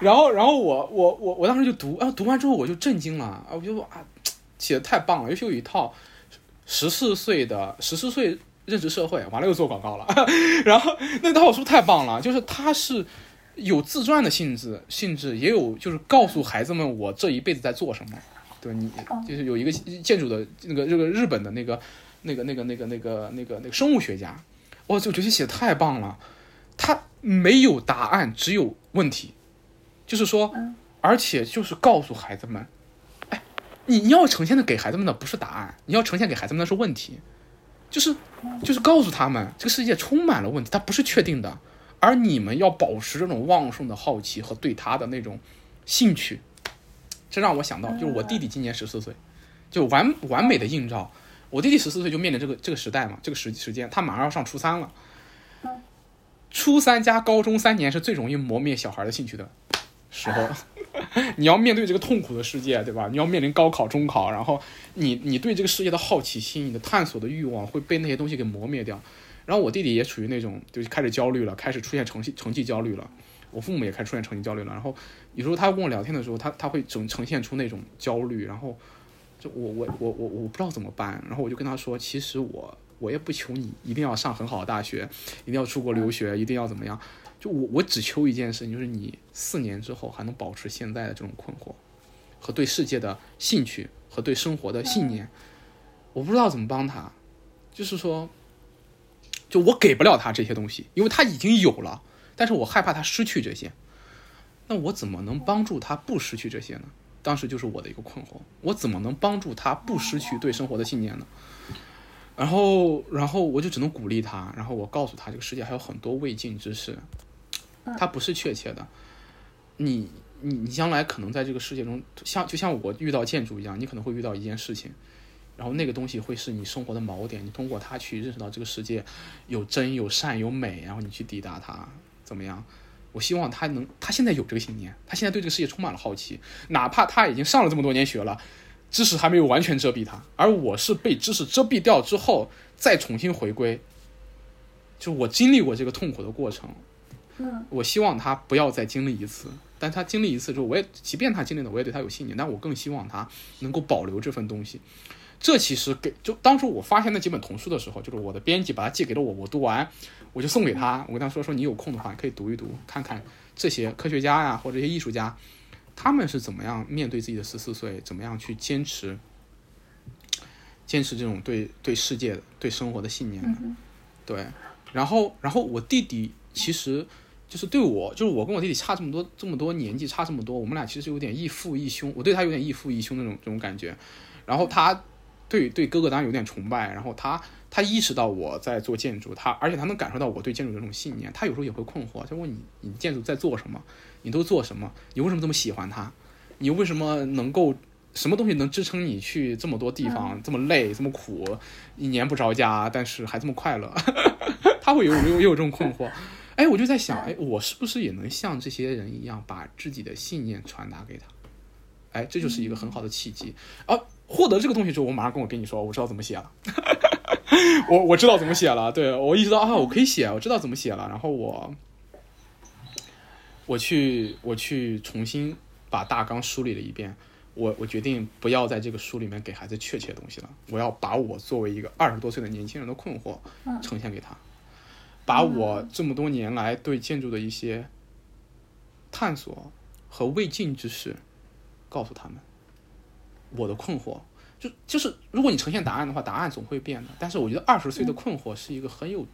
Speaker 3: 然后然后我我我我当时就读，啊，读完之后我就震惊了啊！我就啊，写的太棒了，尤其有一套十四岁的十四岁认识社会，完了又做广告了。然后那套书太棒了，就是它是。有自传的性质，性质也有就是告诉孩子们我这一辈子在做什么。对你就是有一个建筑的那个这个日本的那个那个那个那个那个那个那个生物学家，我就觉得写的太棒了。他没有答案，只有问题，就是说，而且就是告诉孩子们，哎，你你要呈现的给孩子们的不是答案，你要呈现给孩子们的是问题，就是就是告诉他们这个世界充满了问题，它不是确定的。而你们要保持这种旺盛的好奇和对他的那种兴趣，这让我想到，就是我弟弟今年十四岁，就完完美的映照。我弟弟十四岁就面临这个这个时代嘛，这个时时间，他马上要上初三了。初三加高中三年是最容易磨灭小孩的兴趣的时候。你要面对这个痛苦的世界，对吧？你要面临高考、中考，然后你你对这个世界的好奇心、你的探索的欲望会被那些东西给磨灭掉。然后我弟弟也处于那种，就是开始焦虑了，开始出现成绩成绩焦虑了。我父母也开始出现成绩焦虑了。然后有时候他跟我聊天的时候，他他会整呈现出那种焦虑。然后就我我我我我不知道怎么办。然后我就跟他说，其实我我也不求你一定要上很好的大学，一定要出国留学，一定要怎么样。就我我只求一件事情，就是你四年之后还能保持现在的这种困惑和对世界的兴趣和对生活的信念。我不知道怎么帮他，就是说。就我给不了他这些东西，因为他已经有了，但是我害怕他失去这些。那我怎么能帮助他不失去这些呢？当时就是我的一个困惑，我怎么能帮助他不失去对生活的信念呢？然后，然后我就只能鼓励他，然后我告诉他，这个世界还有很多未尽之事，它不是确切的。你，你，你将来可能在这个世界中，像就像我遇到建筑一样，你可能会遇到一件事情。然后那个东西会是你生活的锚点，你通过它去认识到这个世界有真有善有美，然后你去抵达它，怎么样？我希望他能，他现在有这个信念，他现在对这个世界充满了好奇，哪怕他已经上了这么多年学了，知识还没有完全遮蔽它，而我是被知识遮蔽掉之后再重新回归，就我经历过这个痛苦的过程，
Speaker 2: 嗯，
Speaker 3: 我希望他不要再经历一次，但他经历一次之后，我也即便他经历了，我也对他有信念，但我更希望他能够保留这份东西。这其实给就当初我发现那几本童书的时候，就是我的编辑把它寄给了我，我读完我就送给他，我跟他说说你有空的话可以读一读，看看这些科学家呀或者一些艺术家，他们是怎么样面对自己的十四岁，怎么样去坚持坚持这种对对世界对生活的信念的，对，然后然后我弟弟其实就是对我就是我跟我弟弟差这么多这么多年纪差这么多，我们俩其实有点异父异兄，我对他有点异父异兄那种这种感觉，然后他。对对，哥哥当然有点崇拜，然后他他意识到我在做建筑，他而且他能感受到我对建筑的这种信念，他有时候也会困惑，就问你你建筑在做什么？你都做什么？你为什么这么喜欢它？你为什么能够什么东西能支撑你去这么多地方这么累这么苦，一年不着家，但是还这么快乐？他会有有有这种困惑，哎，我就在想，哎，我是不是也能像这些人一样，把自己的信念传达给他？哎，这就是一个很好的契机啊。获得这个东西之后，我马上跟我跟你说，我知道怎么写了，我我知道怎么写了，对我意识到啊，我可以写，我知道怎么写了，然后我我去我去重新把大纲梳理了一遍，我我决定不要在这个书里面给孩子确切的东西了，我要把我作为一个二十多岁的年轻人的困惑呈现给他，把我这么多年来对建筑的一些探索和未尽之事告诉他们。我的困惑，就就是，如果你呈现答案的话，答案总会变的。但是我觉得二十岁的困惑是一个很有、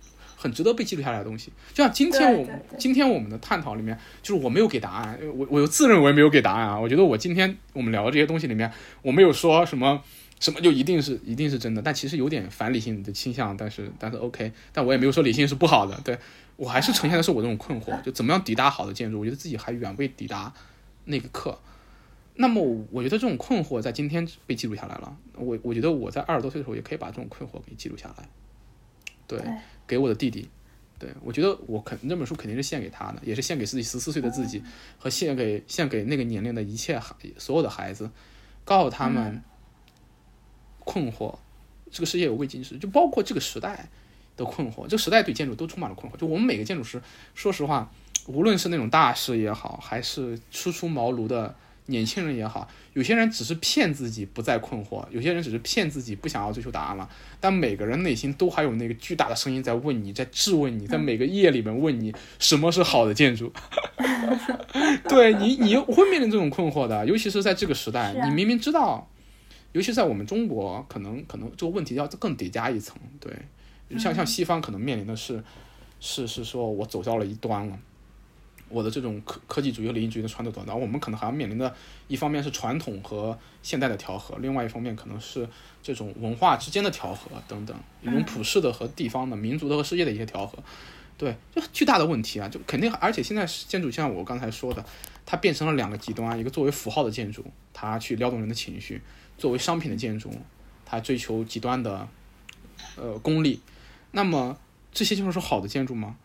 Speaker 3: 很值得被记录下来的东西。就像今天我们今天我们的探讨里面，就是我没有给答案，我我又自认为没有给答案啊。我觉得我今天我们聊的这些东西里面，我没有说什么什么就一定是一定是真的，但其实有点反理性的倾向。但是但是 OK，但我也没有说理性是不好的。对我还是呈现的是我这种困惑，就怎么样抵达好的建筑？我觉得自己还远未抵达那个课。那么我觉得这种困惑在今天被记录下来了。我我觉得我在二十多岁的时候也可以把这种困惑给记录下来，对，给我的弟弟。对我觉得我肯那本书肯定是献给他的，也是献给自己十四岁的自己，和献给献给那个年龄的一切孩所有的孩子，告诉他们困惑，这个世界有未尽之，就包括这个时代的困惑。这个时代对建筑都充满了困惑。就我们每个建筑师，说实话，无论是那种大师也好，还是初出茅庐的。年轻人也好，有些人只是骗自己不再困惑，有些人只是骗自己不想要追求答案了。但每个人内心都还有那个巨大的声音在问你，在质问你，在每个夜里面问你什么是好的建筑。对你，你会面临这种困惑的，尤其是在这个时代，你明明知道，尤其在我们中国，可能可能这个问题要更叠加一层。对，像像西方可能面临的是，是是说我走到了一端了。我的这种科科技主义和理性主义的传统然后我们可能还要面临的，一方面是传统和现代的调和，另外一方面可能是这种文化之间的调和等等，一种普世的和地方的、民族的和世界的一些调和，对，就巨大的问题啊，就肯定，而且现在建筑像我刚才说的，它变成了两个极端，一个作为符号的建筑，它去撩动人的情绪；作为商品的建筑，它追求极端的，呃，功利。那么这些就是说好的建筑吗？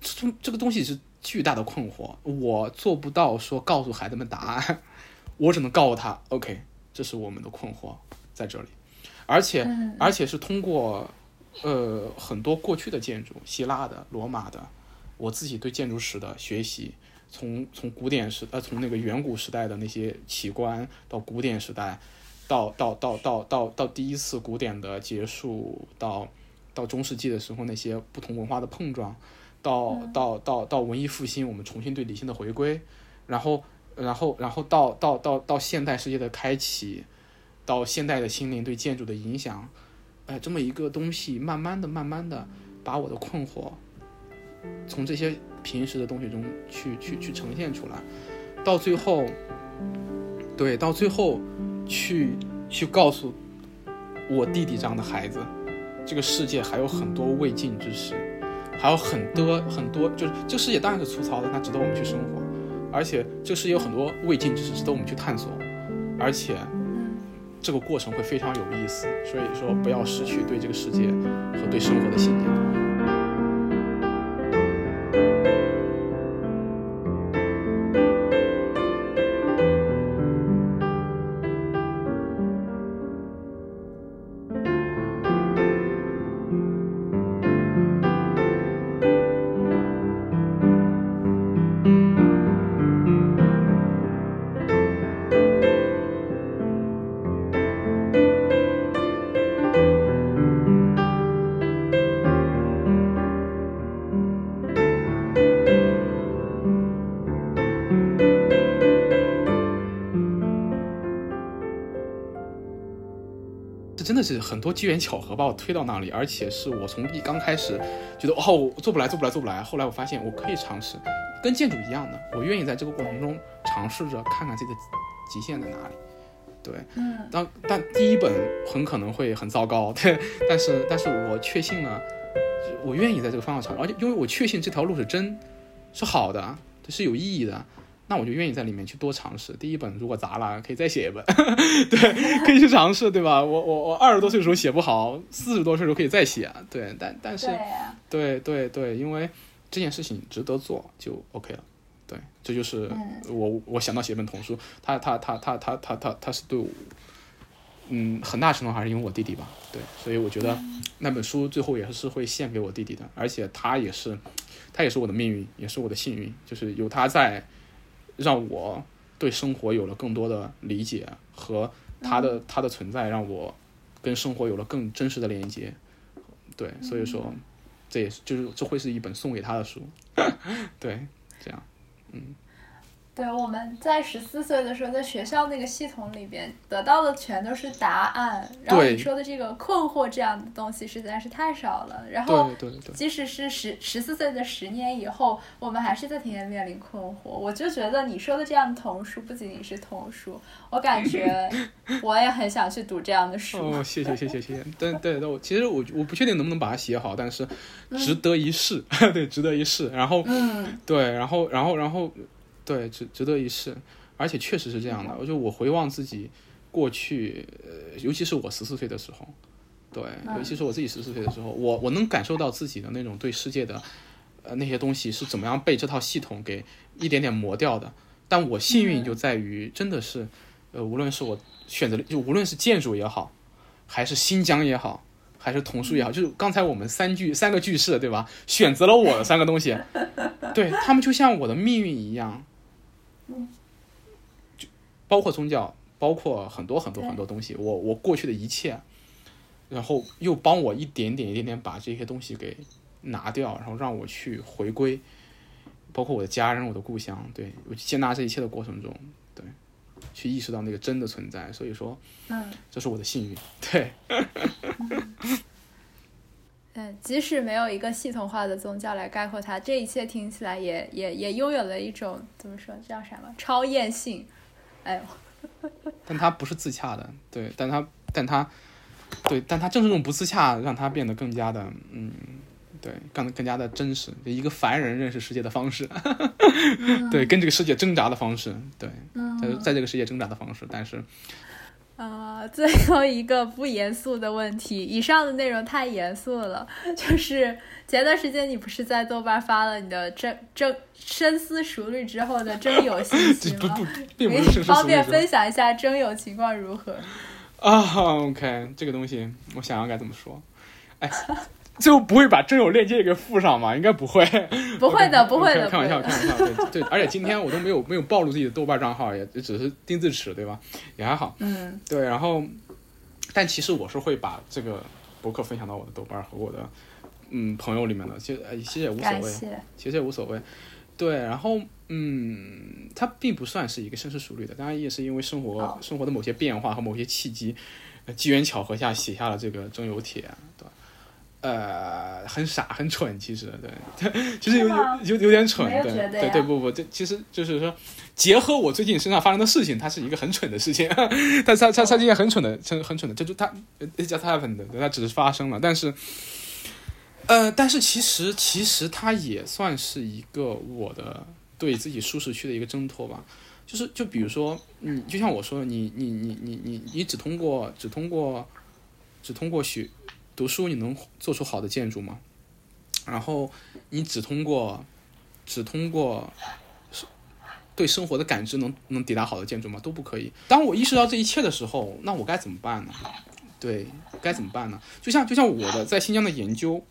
Speaker 3: 这这个东西是。巨大的困惑，我做不到说告诉孩子们答案，我只能告诉他，OK，这是我们的困惑在这里，而且而且是通过呃很多过去的建筑，希腊的、罗马的，我自己对建筑史的学习，从从古典时呃从那个远古时代的那些奇观，到古典时代，到到到到到到第一次古典的结束，到到中世纪的时候那些不同文化的碰撞。到到到到文艺复兴，我们重新对理性的回归，然后然后然后到到到到现代世界的开启，到现代的心灵对建筑的影响，哎，这么一个东西，慢慢的慢慢的把我的困惑，从这些平时的东西中去去去呈现出来，到最后，对，到最后去去告诉我弟弟这样的孩子，这个世界还有很多未尽之事。还有很多很多，就是这个世界当然是粗糙的，它值得我们去生活，而且这个世界有很多未尽之事值得我们去探索，而且这个过程会非常有意思，所以说不要失去对这个世界和对生活的信念。是很多机缘巧合把我推到那里，而且是我从一刚开始觉得哦做不来做不来做不来，后来我发现我可以尝试，跟建筑一样的，我愿意在这个过程中尝试着看看自己的极限在哪里。对，嗯，当但第一本很可能会很糟糕，对，但是但是我确信了，我愿意在这个方向尝，而且因为我确信这条路是真，是好的，是有意义的。那我就愿意在里面去多尝试。第一本如果砸了，可以再写一本，对，可以去尝试，对吧？我我我二十多岁的时候写不好，四十多岁的时候可以再写，对，但但是，对对对，因为这件事情值得做，就 OK 了。对，这就是我我想到写本童书，他他他他他他他他是对我，嗯，很大程度还是因为我弟弟吧，对，所以我觉得那本书最后也是会献给我弟弟的，而且他也是，他也是我的命运，也是我的幸运，就是有他在。让我对生活有了更多的理解和他的他的存在，让我跟生活有了更真实的连接。对，所以说这也是就是这会是一本送给他的书。对，这样，嗯。
Speaker 2: 对，我们在十四岁的时候，在学校那个系统里边得到的全都是答案，然后你说的这个困惑这样的东西实在是太少了。然后，即使是十十四岁的十年以后，我们还是在天天面临困惑。我就觉得你说的这样的童书不仅仅是童书，我感觉 我也很想去读这样的书。
Speaker 3: 哦，谢谢谢谢谢谢。但对 对，我其实我我不确定能不能把它写好，但是值得一试，对，值得一试。然后，嗯，对，然后然后然后。对，值值得一试，而且确实是这样的。我就我回望自己过去，呃，尤其是我十四岁的时候，对，尤其是我自己十四岁的时候，我我能感受到自己的那种对世界的呃那些东西是怎么样被这套系统给一点点磨掉的。但我幸运就在于，真的是，呃，无论是我选择了，就无论是建筑也好，还是新疆也好。还是童书也好，就是刚才我们三句三个句式，对吧？选择了我的三个东西，对他们就像我的命运一样，就包括宗教，包括很多很多很多东西，我我过去的一切，然后又帮我一点点一点点把这些东西给拿掉，然后让我去回归，包括我的家人，我的故乡，对我接纳这一切的过程中，对，去意识到那个真的存在，所以说，
Speaker 2: 嗯，
Speaker 3: 这是我的幸运，对。
Speaker 2: 嗯，即使没有一个系统化的宗教来概括它，这一切听起来也也也拥有了一种怎么说叫什么超验性？哎呦，
Speaker 3: 但它不是自洽的，对，但它但它对，但它正是这种不自洽，让它变得更加的嗯，对，更更加的真实，一个凡人认识世界的方式，对，跟这个世界挣扎的方式，对，在在这个世界挣扎的方式，但是。
Speaker 2: 呃，最后一个不严肃的问题，以上的内容太严肃了。就是前段时间你不是在豆瓣发了你的真真深思熟虑之后的征友信息
Speaker 3: 吗？并不是
Speaker 2: 方便分享一下征友情况如何？
Speaker 3: 啊，OK，这个东西我想要该怎么说，哎。最后不会把真友链接给附上吗？应该不会，
Speaker 2: 不会的，不会的。
Speaker 3: 开玩笑，开玩笑。对 对，而且今天我都没有没有暴露自己的豆瓣账号，也也只是钉字尺，对吧？也还好。
Speaker 2: 嗯。
Speaker 3: 对，然后，但其实我是会把这个博客分享到我的豆瓣和我的嗯朋友里面的，其实其实也无所谓，其实也无所谓。对，然后嗯，它并不算是一个深思熟虑的，当然也是因为生活生活的某些变化和某些契机，机缘巧合下写下了这个征友帖，对吧？呃，很傻，很蠢，其实对，其实有有有有点蠢，对对对，不不，这其实就是说，结合我最近身上发生的事情，它是一个很蠢的事情，它它它它一件很蠢的，很很蠢的，这就它 it just happened，它只是发生了，但是，呃，但是其实其实它也算是一个我的对自己舒适区的一个挣脱吧，就是就比如说，你就像我说，你你你你你你只通过只通过只通过学。读书你能做出好的建筑吗？然后你只通过只通过对生活的感知能能抵达好的建筑吗？都不可以。当我意识到这一切的时候，那我该怎么办呢？对，该怎么办呢？就像就像我的在新疆的研究，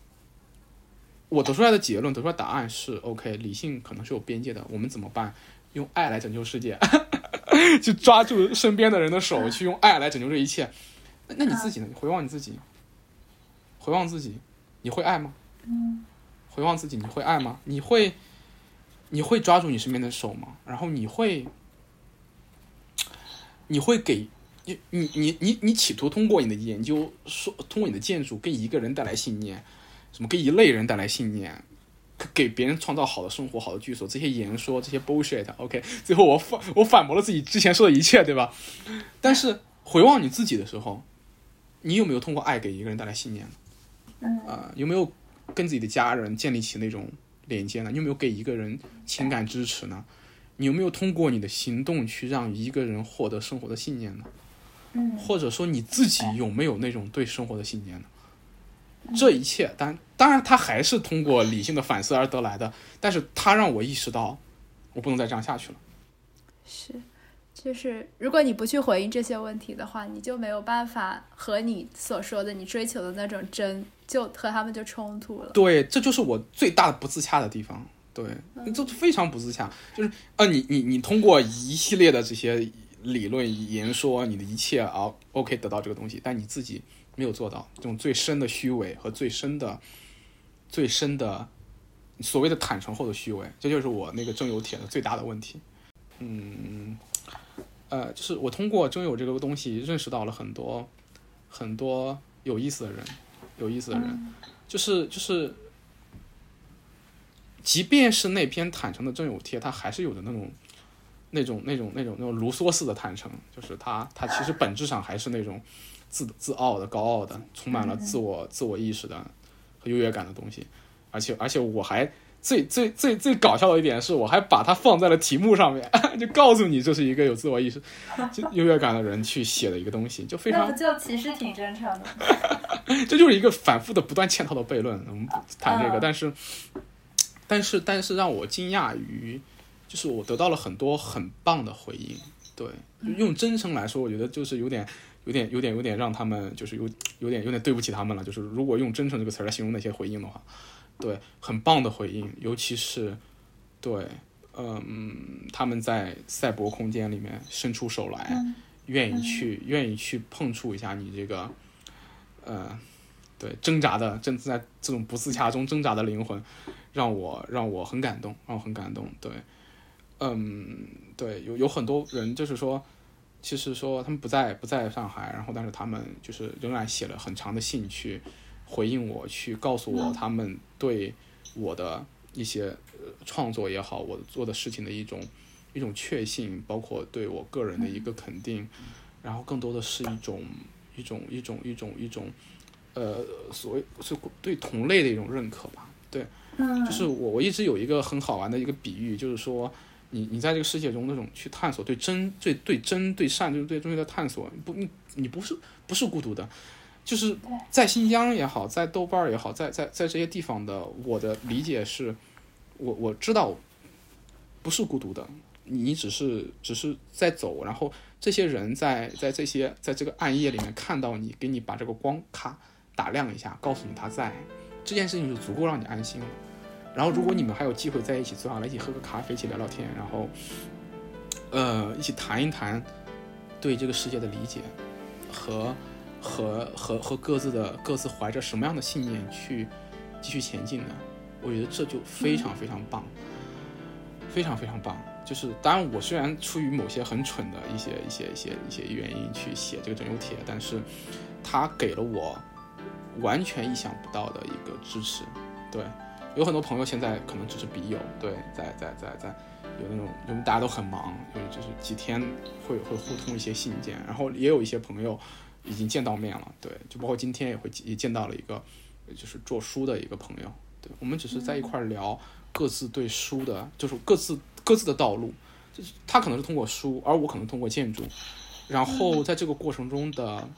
Speaker 3: 我得出来的结论，得出来答案是：OK，理性可能是有边界的。我们怎么办？用爱来拯救世界，去抓住身边的人的手，去用爱来拯救这一切。那那你自己呢？回望你自己。回望自己，你会爱吗？
Speaker 2: 嗯。
Speaker 3: 回望自己，你会爱吗？你会，你会抓住你身边的手吗？然后你会，你会给，你你你你你企图通过你的研究，说通过你的建筑，给一个人带来信念，什么给一类人带来信念，给别人创造好的生活、好的居所，这些言说，这些 bullshit。OK，最后我反我反驳了自己之前说的一切，对吧？但是回望你自己的时候，你有没有通过爱给一个人带来信念呢？啊，有没有跟自己的家人建立起那种连接呢？你有没有给一个人情感支持呢？你有没有通过你的行动去让一个人获得生活的信念呢？
Speaker 2: 嗯，
Speaker 3: 或者说你自己有没有那种对生活的信念呢？这一切，当当然，他还是通过理性的反思而得来的，但是他让我意识到，我不能再这样下去了。
Speaker 2: 是。就是如果你不去回应这些问题的话，你就没有办法和你所说的你追求的那种真，就和他们就冲突了。
Speaker 3: 对，这就是我最大的不自洽的地方。对，这非常不自洽。就是呃，你你你通过一系列的这些理论言说，你的一切啊，OK 得到这个东西，但你自己没有做到这种最深的虚伪和最深的、最深的所谓的坦诚后的虚伪，这就是我那个正友帖的最大的问题。嗯。呃，就是我通过征友这个东西认识到了很多很多有意思的人，有意思的人，就是就是，即便是那篇坦诚的征友贴，他还是有的那种那种那种那种那种卢梭式的坦诚，就是他他其实本质上还是那种自自傲的、高傲的，充满了自我自我意识的和优越感的东西，而且而且我还最最最最搞笑的一点是，我还把它放在了题目上面，就告诉你这是一个有自我意识、就优越感的人去写的一个东西，就非常
Speaker 2: 那不就其实挺真诚的？
Speaker 3: 这就是一个反复的不断嵌套的悖论。我们不谈这个，
Speaker 2: 嗯
Speaker 3: 但是，但是，但是让我惊讶于，就是我得到了很多很棒的回应。对，用真诚来说，我觉得就是有点。有点，有点，有点让他们就是有有点有点对不起他们了。就是如果用“真诚”这个词儿来形容那些回应的话，对，很棒的回应，尤其是对，嗯，他们在赛博空间里面伸出手来，愿意去愿意去碰触一下你这个，呃，对挣扎的正在这种不自洽中挣扎的灵魂，让我让我很感动，让我很感动。对，嗯，对，有有很多人就是说。其实说他们不在不在上海，然后但是他们就是仍然写了很长的信去回应我，去告诉我他们对我的一些呃创作也好，我做的事情的一种一种确信，包括对我个人的一个肯定，然后更多的是一种一种一种一种一种呃所谓是对同类的一种认可吧。对，就是我我一直有一个很好玩的一个比喻，就是说。你你在这个世界中那种去探索对真对对真对善就是对东西的探索，不你你不是不是孤独的，就是在新疆也好，在豆瓣儿也好，在在在这些地方的我的理解是，我我知道不是孤独的，你只是只是在走，然后这些人在在这些在这个暗夜里面看到你，给你把这个光咔打亮一下，告诉你他在，这件事情就足够让你安心了。然后，如果你们还有机会在一起坐下来一起喝个咖啡，一起聊聊天，然后，呃，一起谈一谈对这个世界的理解和和和和各自的各自怀着什么样的信念去继续前进的，我觉得这就非常非常棒，非常非常棒。就是当然，我虽然出于某些很蠢的一些一些一些一些原因去写这个整流帖，但是它给了我完全意想不到的一个支持，对。有很多朋友现在可能只是笔友，对，在在在在有那种，因为大家都很忙，因为就是几天会会互通一些信件，然后也有一些朋友已经见到面了，对，就包括今天也会也见到了一个就是做书的一个朋友，对，我们只是在一块儿聊各自对书的，就是各自各自的道路，就是他可能是通过书，而我可能通过建筑，然后在这个过程中的，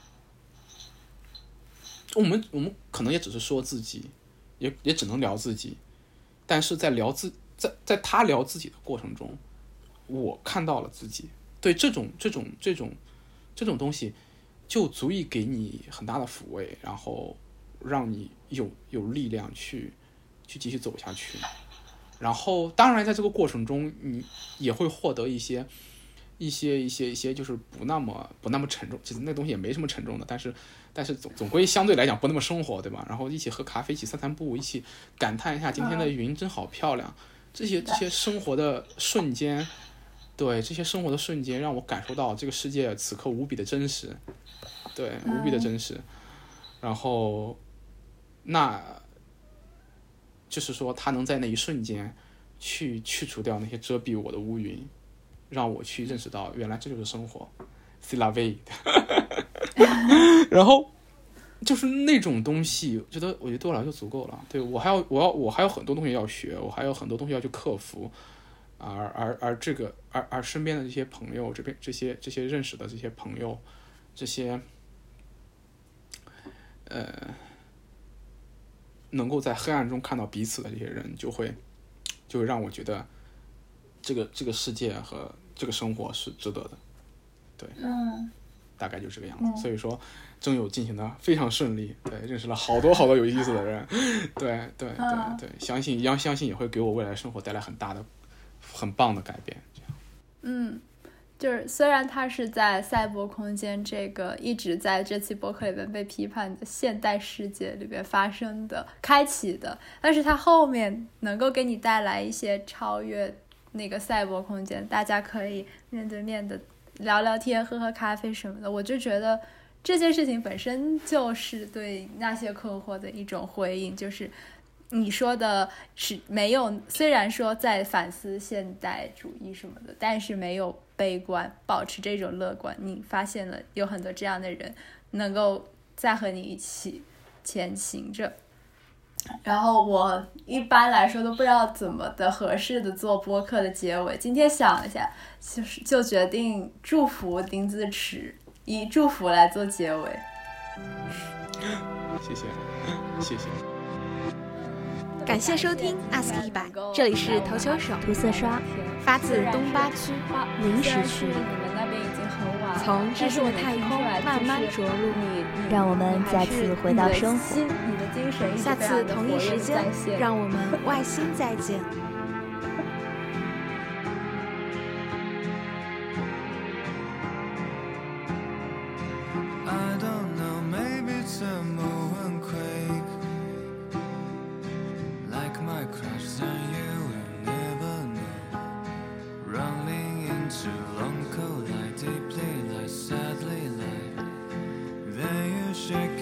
Speaker 3: 我们我们可能也只是说自己。也也只能聊自己，但是在聊自在在他聊自己的过程中，我看到了自己。对这种这种这种这种东西，就足以给你很大的抚慰，然后让你有有力量去去继续走下去。然后，当然，在这个过程中，你也会获得一些一些一些一些，就是不那么不那么沉重。其实那东西也没什么沉重的，但是。但是总总归相对来讲不那么生活，对吧？然后一起喝咖啡，一起散散步，一起感叹一下今天的云真好漂亮。这些这些生活的瞬间，对这些生活的瞬间，让我感受到这个世界此刻无比的真实，对，无比的真实。然后，那，就是说，他能在那一瞬间去去除掉那些遮蔽我的乌云，让我去认识到，原来这就是生活。C la vie，然后就是那种东西，我觉得我觉得对我来说就足够了。对我还要我要我还有很多东西要学，我还有很多东西要去克服。而而而这个而而身边的这些朋友，这边这些这些认识的这些朋友，这些呃能够在黑暗中看到彼此的这些人，就会就会让我觉得这个这个世界和这个生活是值得的。对，
Speaker 2: 嗯，
Speaker 3: 大概就这个样子。所以说，征友进行的非常顺利，对，认识了好多好多有意思的人，对对对对，相信要相信也会给我未来生活带来很大的、很棒的改变。这样，
Speaker 2: 嗯，就是虽然它是在赛博空间这个一直在这期博客里面被批判的现代世界里边发生的、开启的，但是它后面能够给你带来一些超越那个赛博空间，大家可以面对面的。聊聊天、喝喝咖啡什么的，我就觉得这件事情本身就是对那些困惑的一种回应。就是你说的是没有，虽然说在反思现代主义什么的，但是没有悲观，保持这种乐观。你发现了有很多这样的人，能够再和你一起前行着。然后我一般来说都不知道怎么的合适的做播客的结尾。今天想了一下，就是就决定祝福丁字池，以祝福来做结尾。
Speaker 3: 谢谢，谢谢。
Speaker 1: 感谢收听 ask 一百，这里是投球手。
Speaker 4: 涂色刷，
Speaker 1: 发自东八区。
Speaker 4: 临时区，
Speaker 1: 从智性的太空慢慢着陆，
Speaker 4: 让我们再次回到生活。
Speaker 1: 下次同一时间，让我们外星再见。
Speaker 5: I don't know, maybe to move so long cold deeply lie, sadly lie. Then you shake.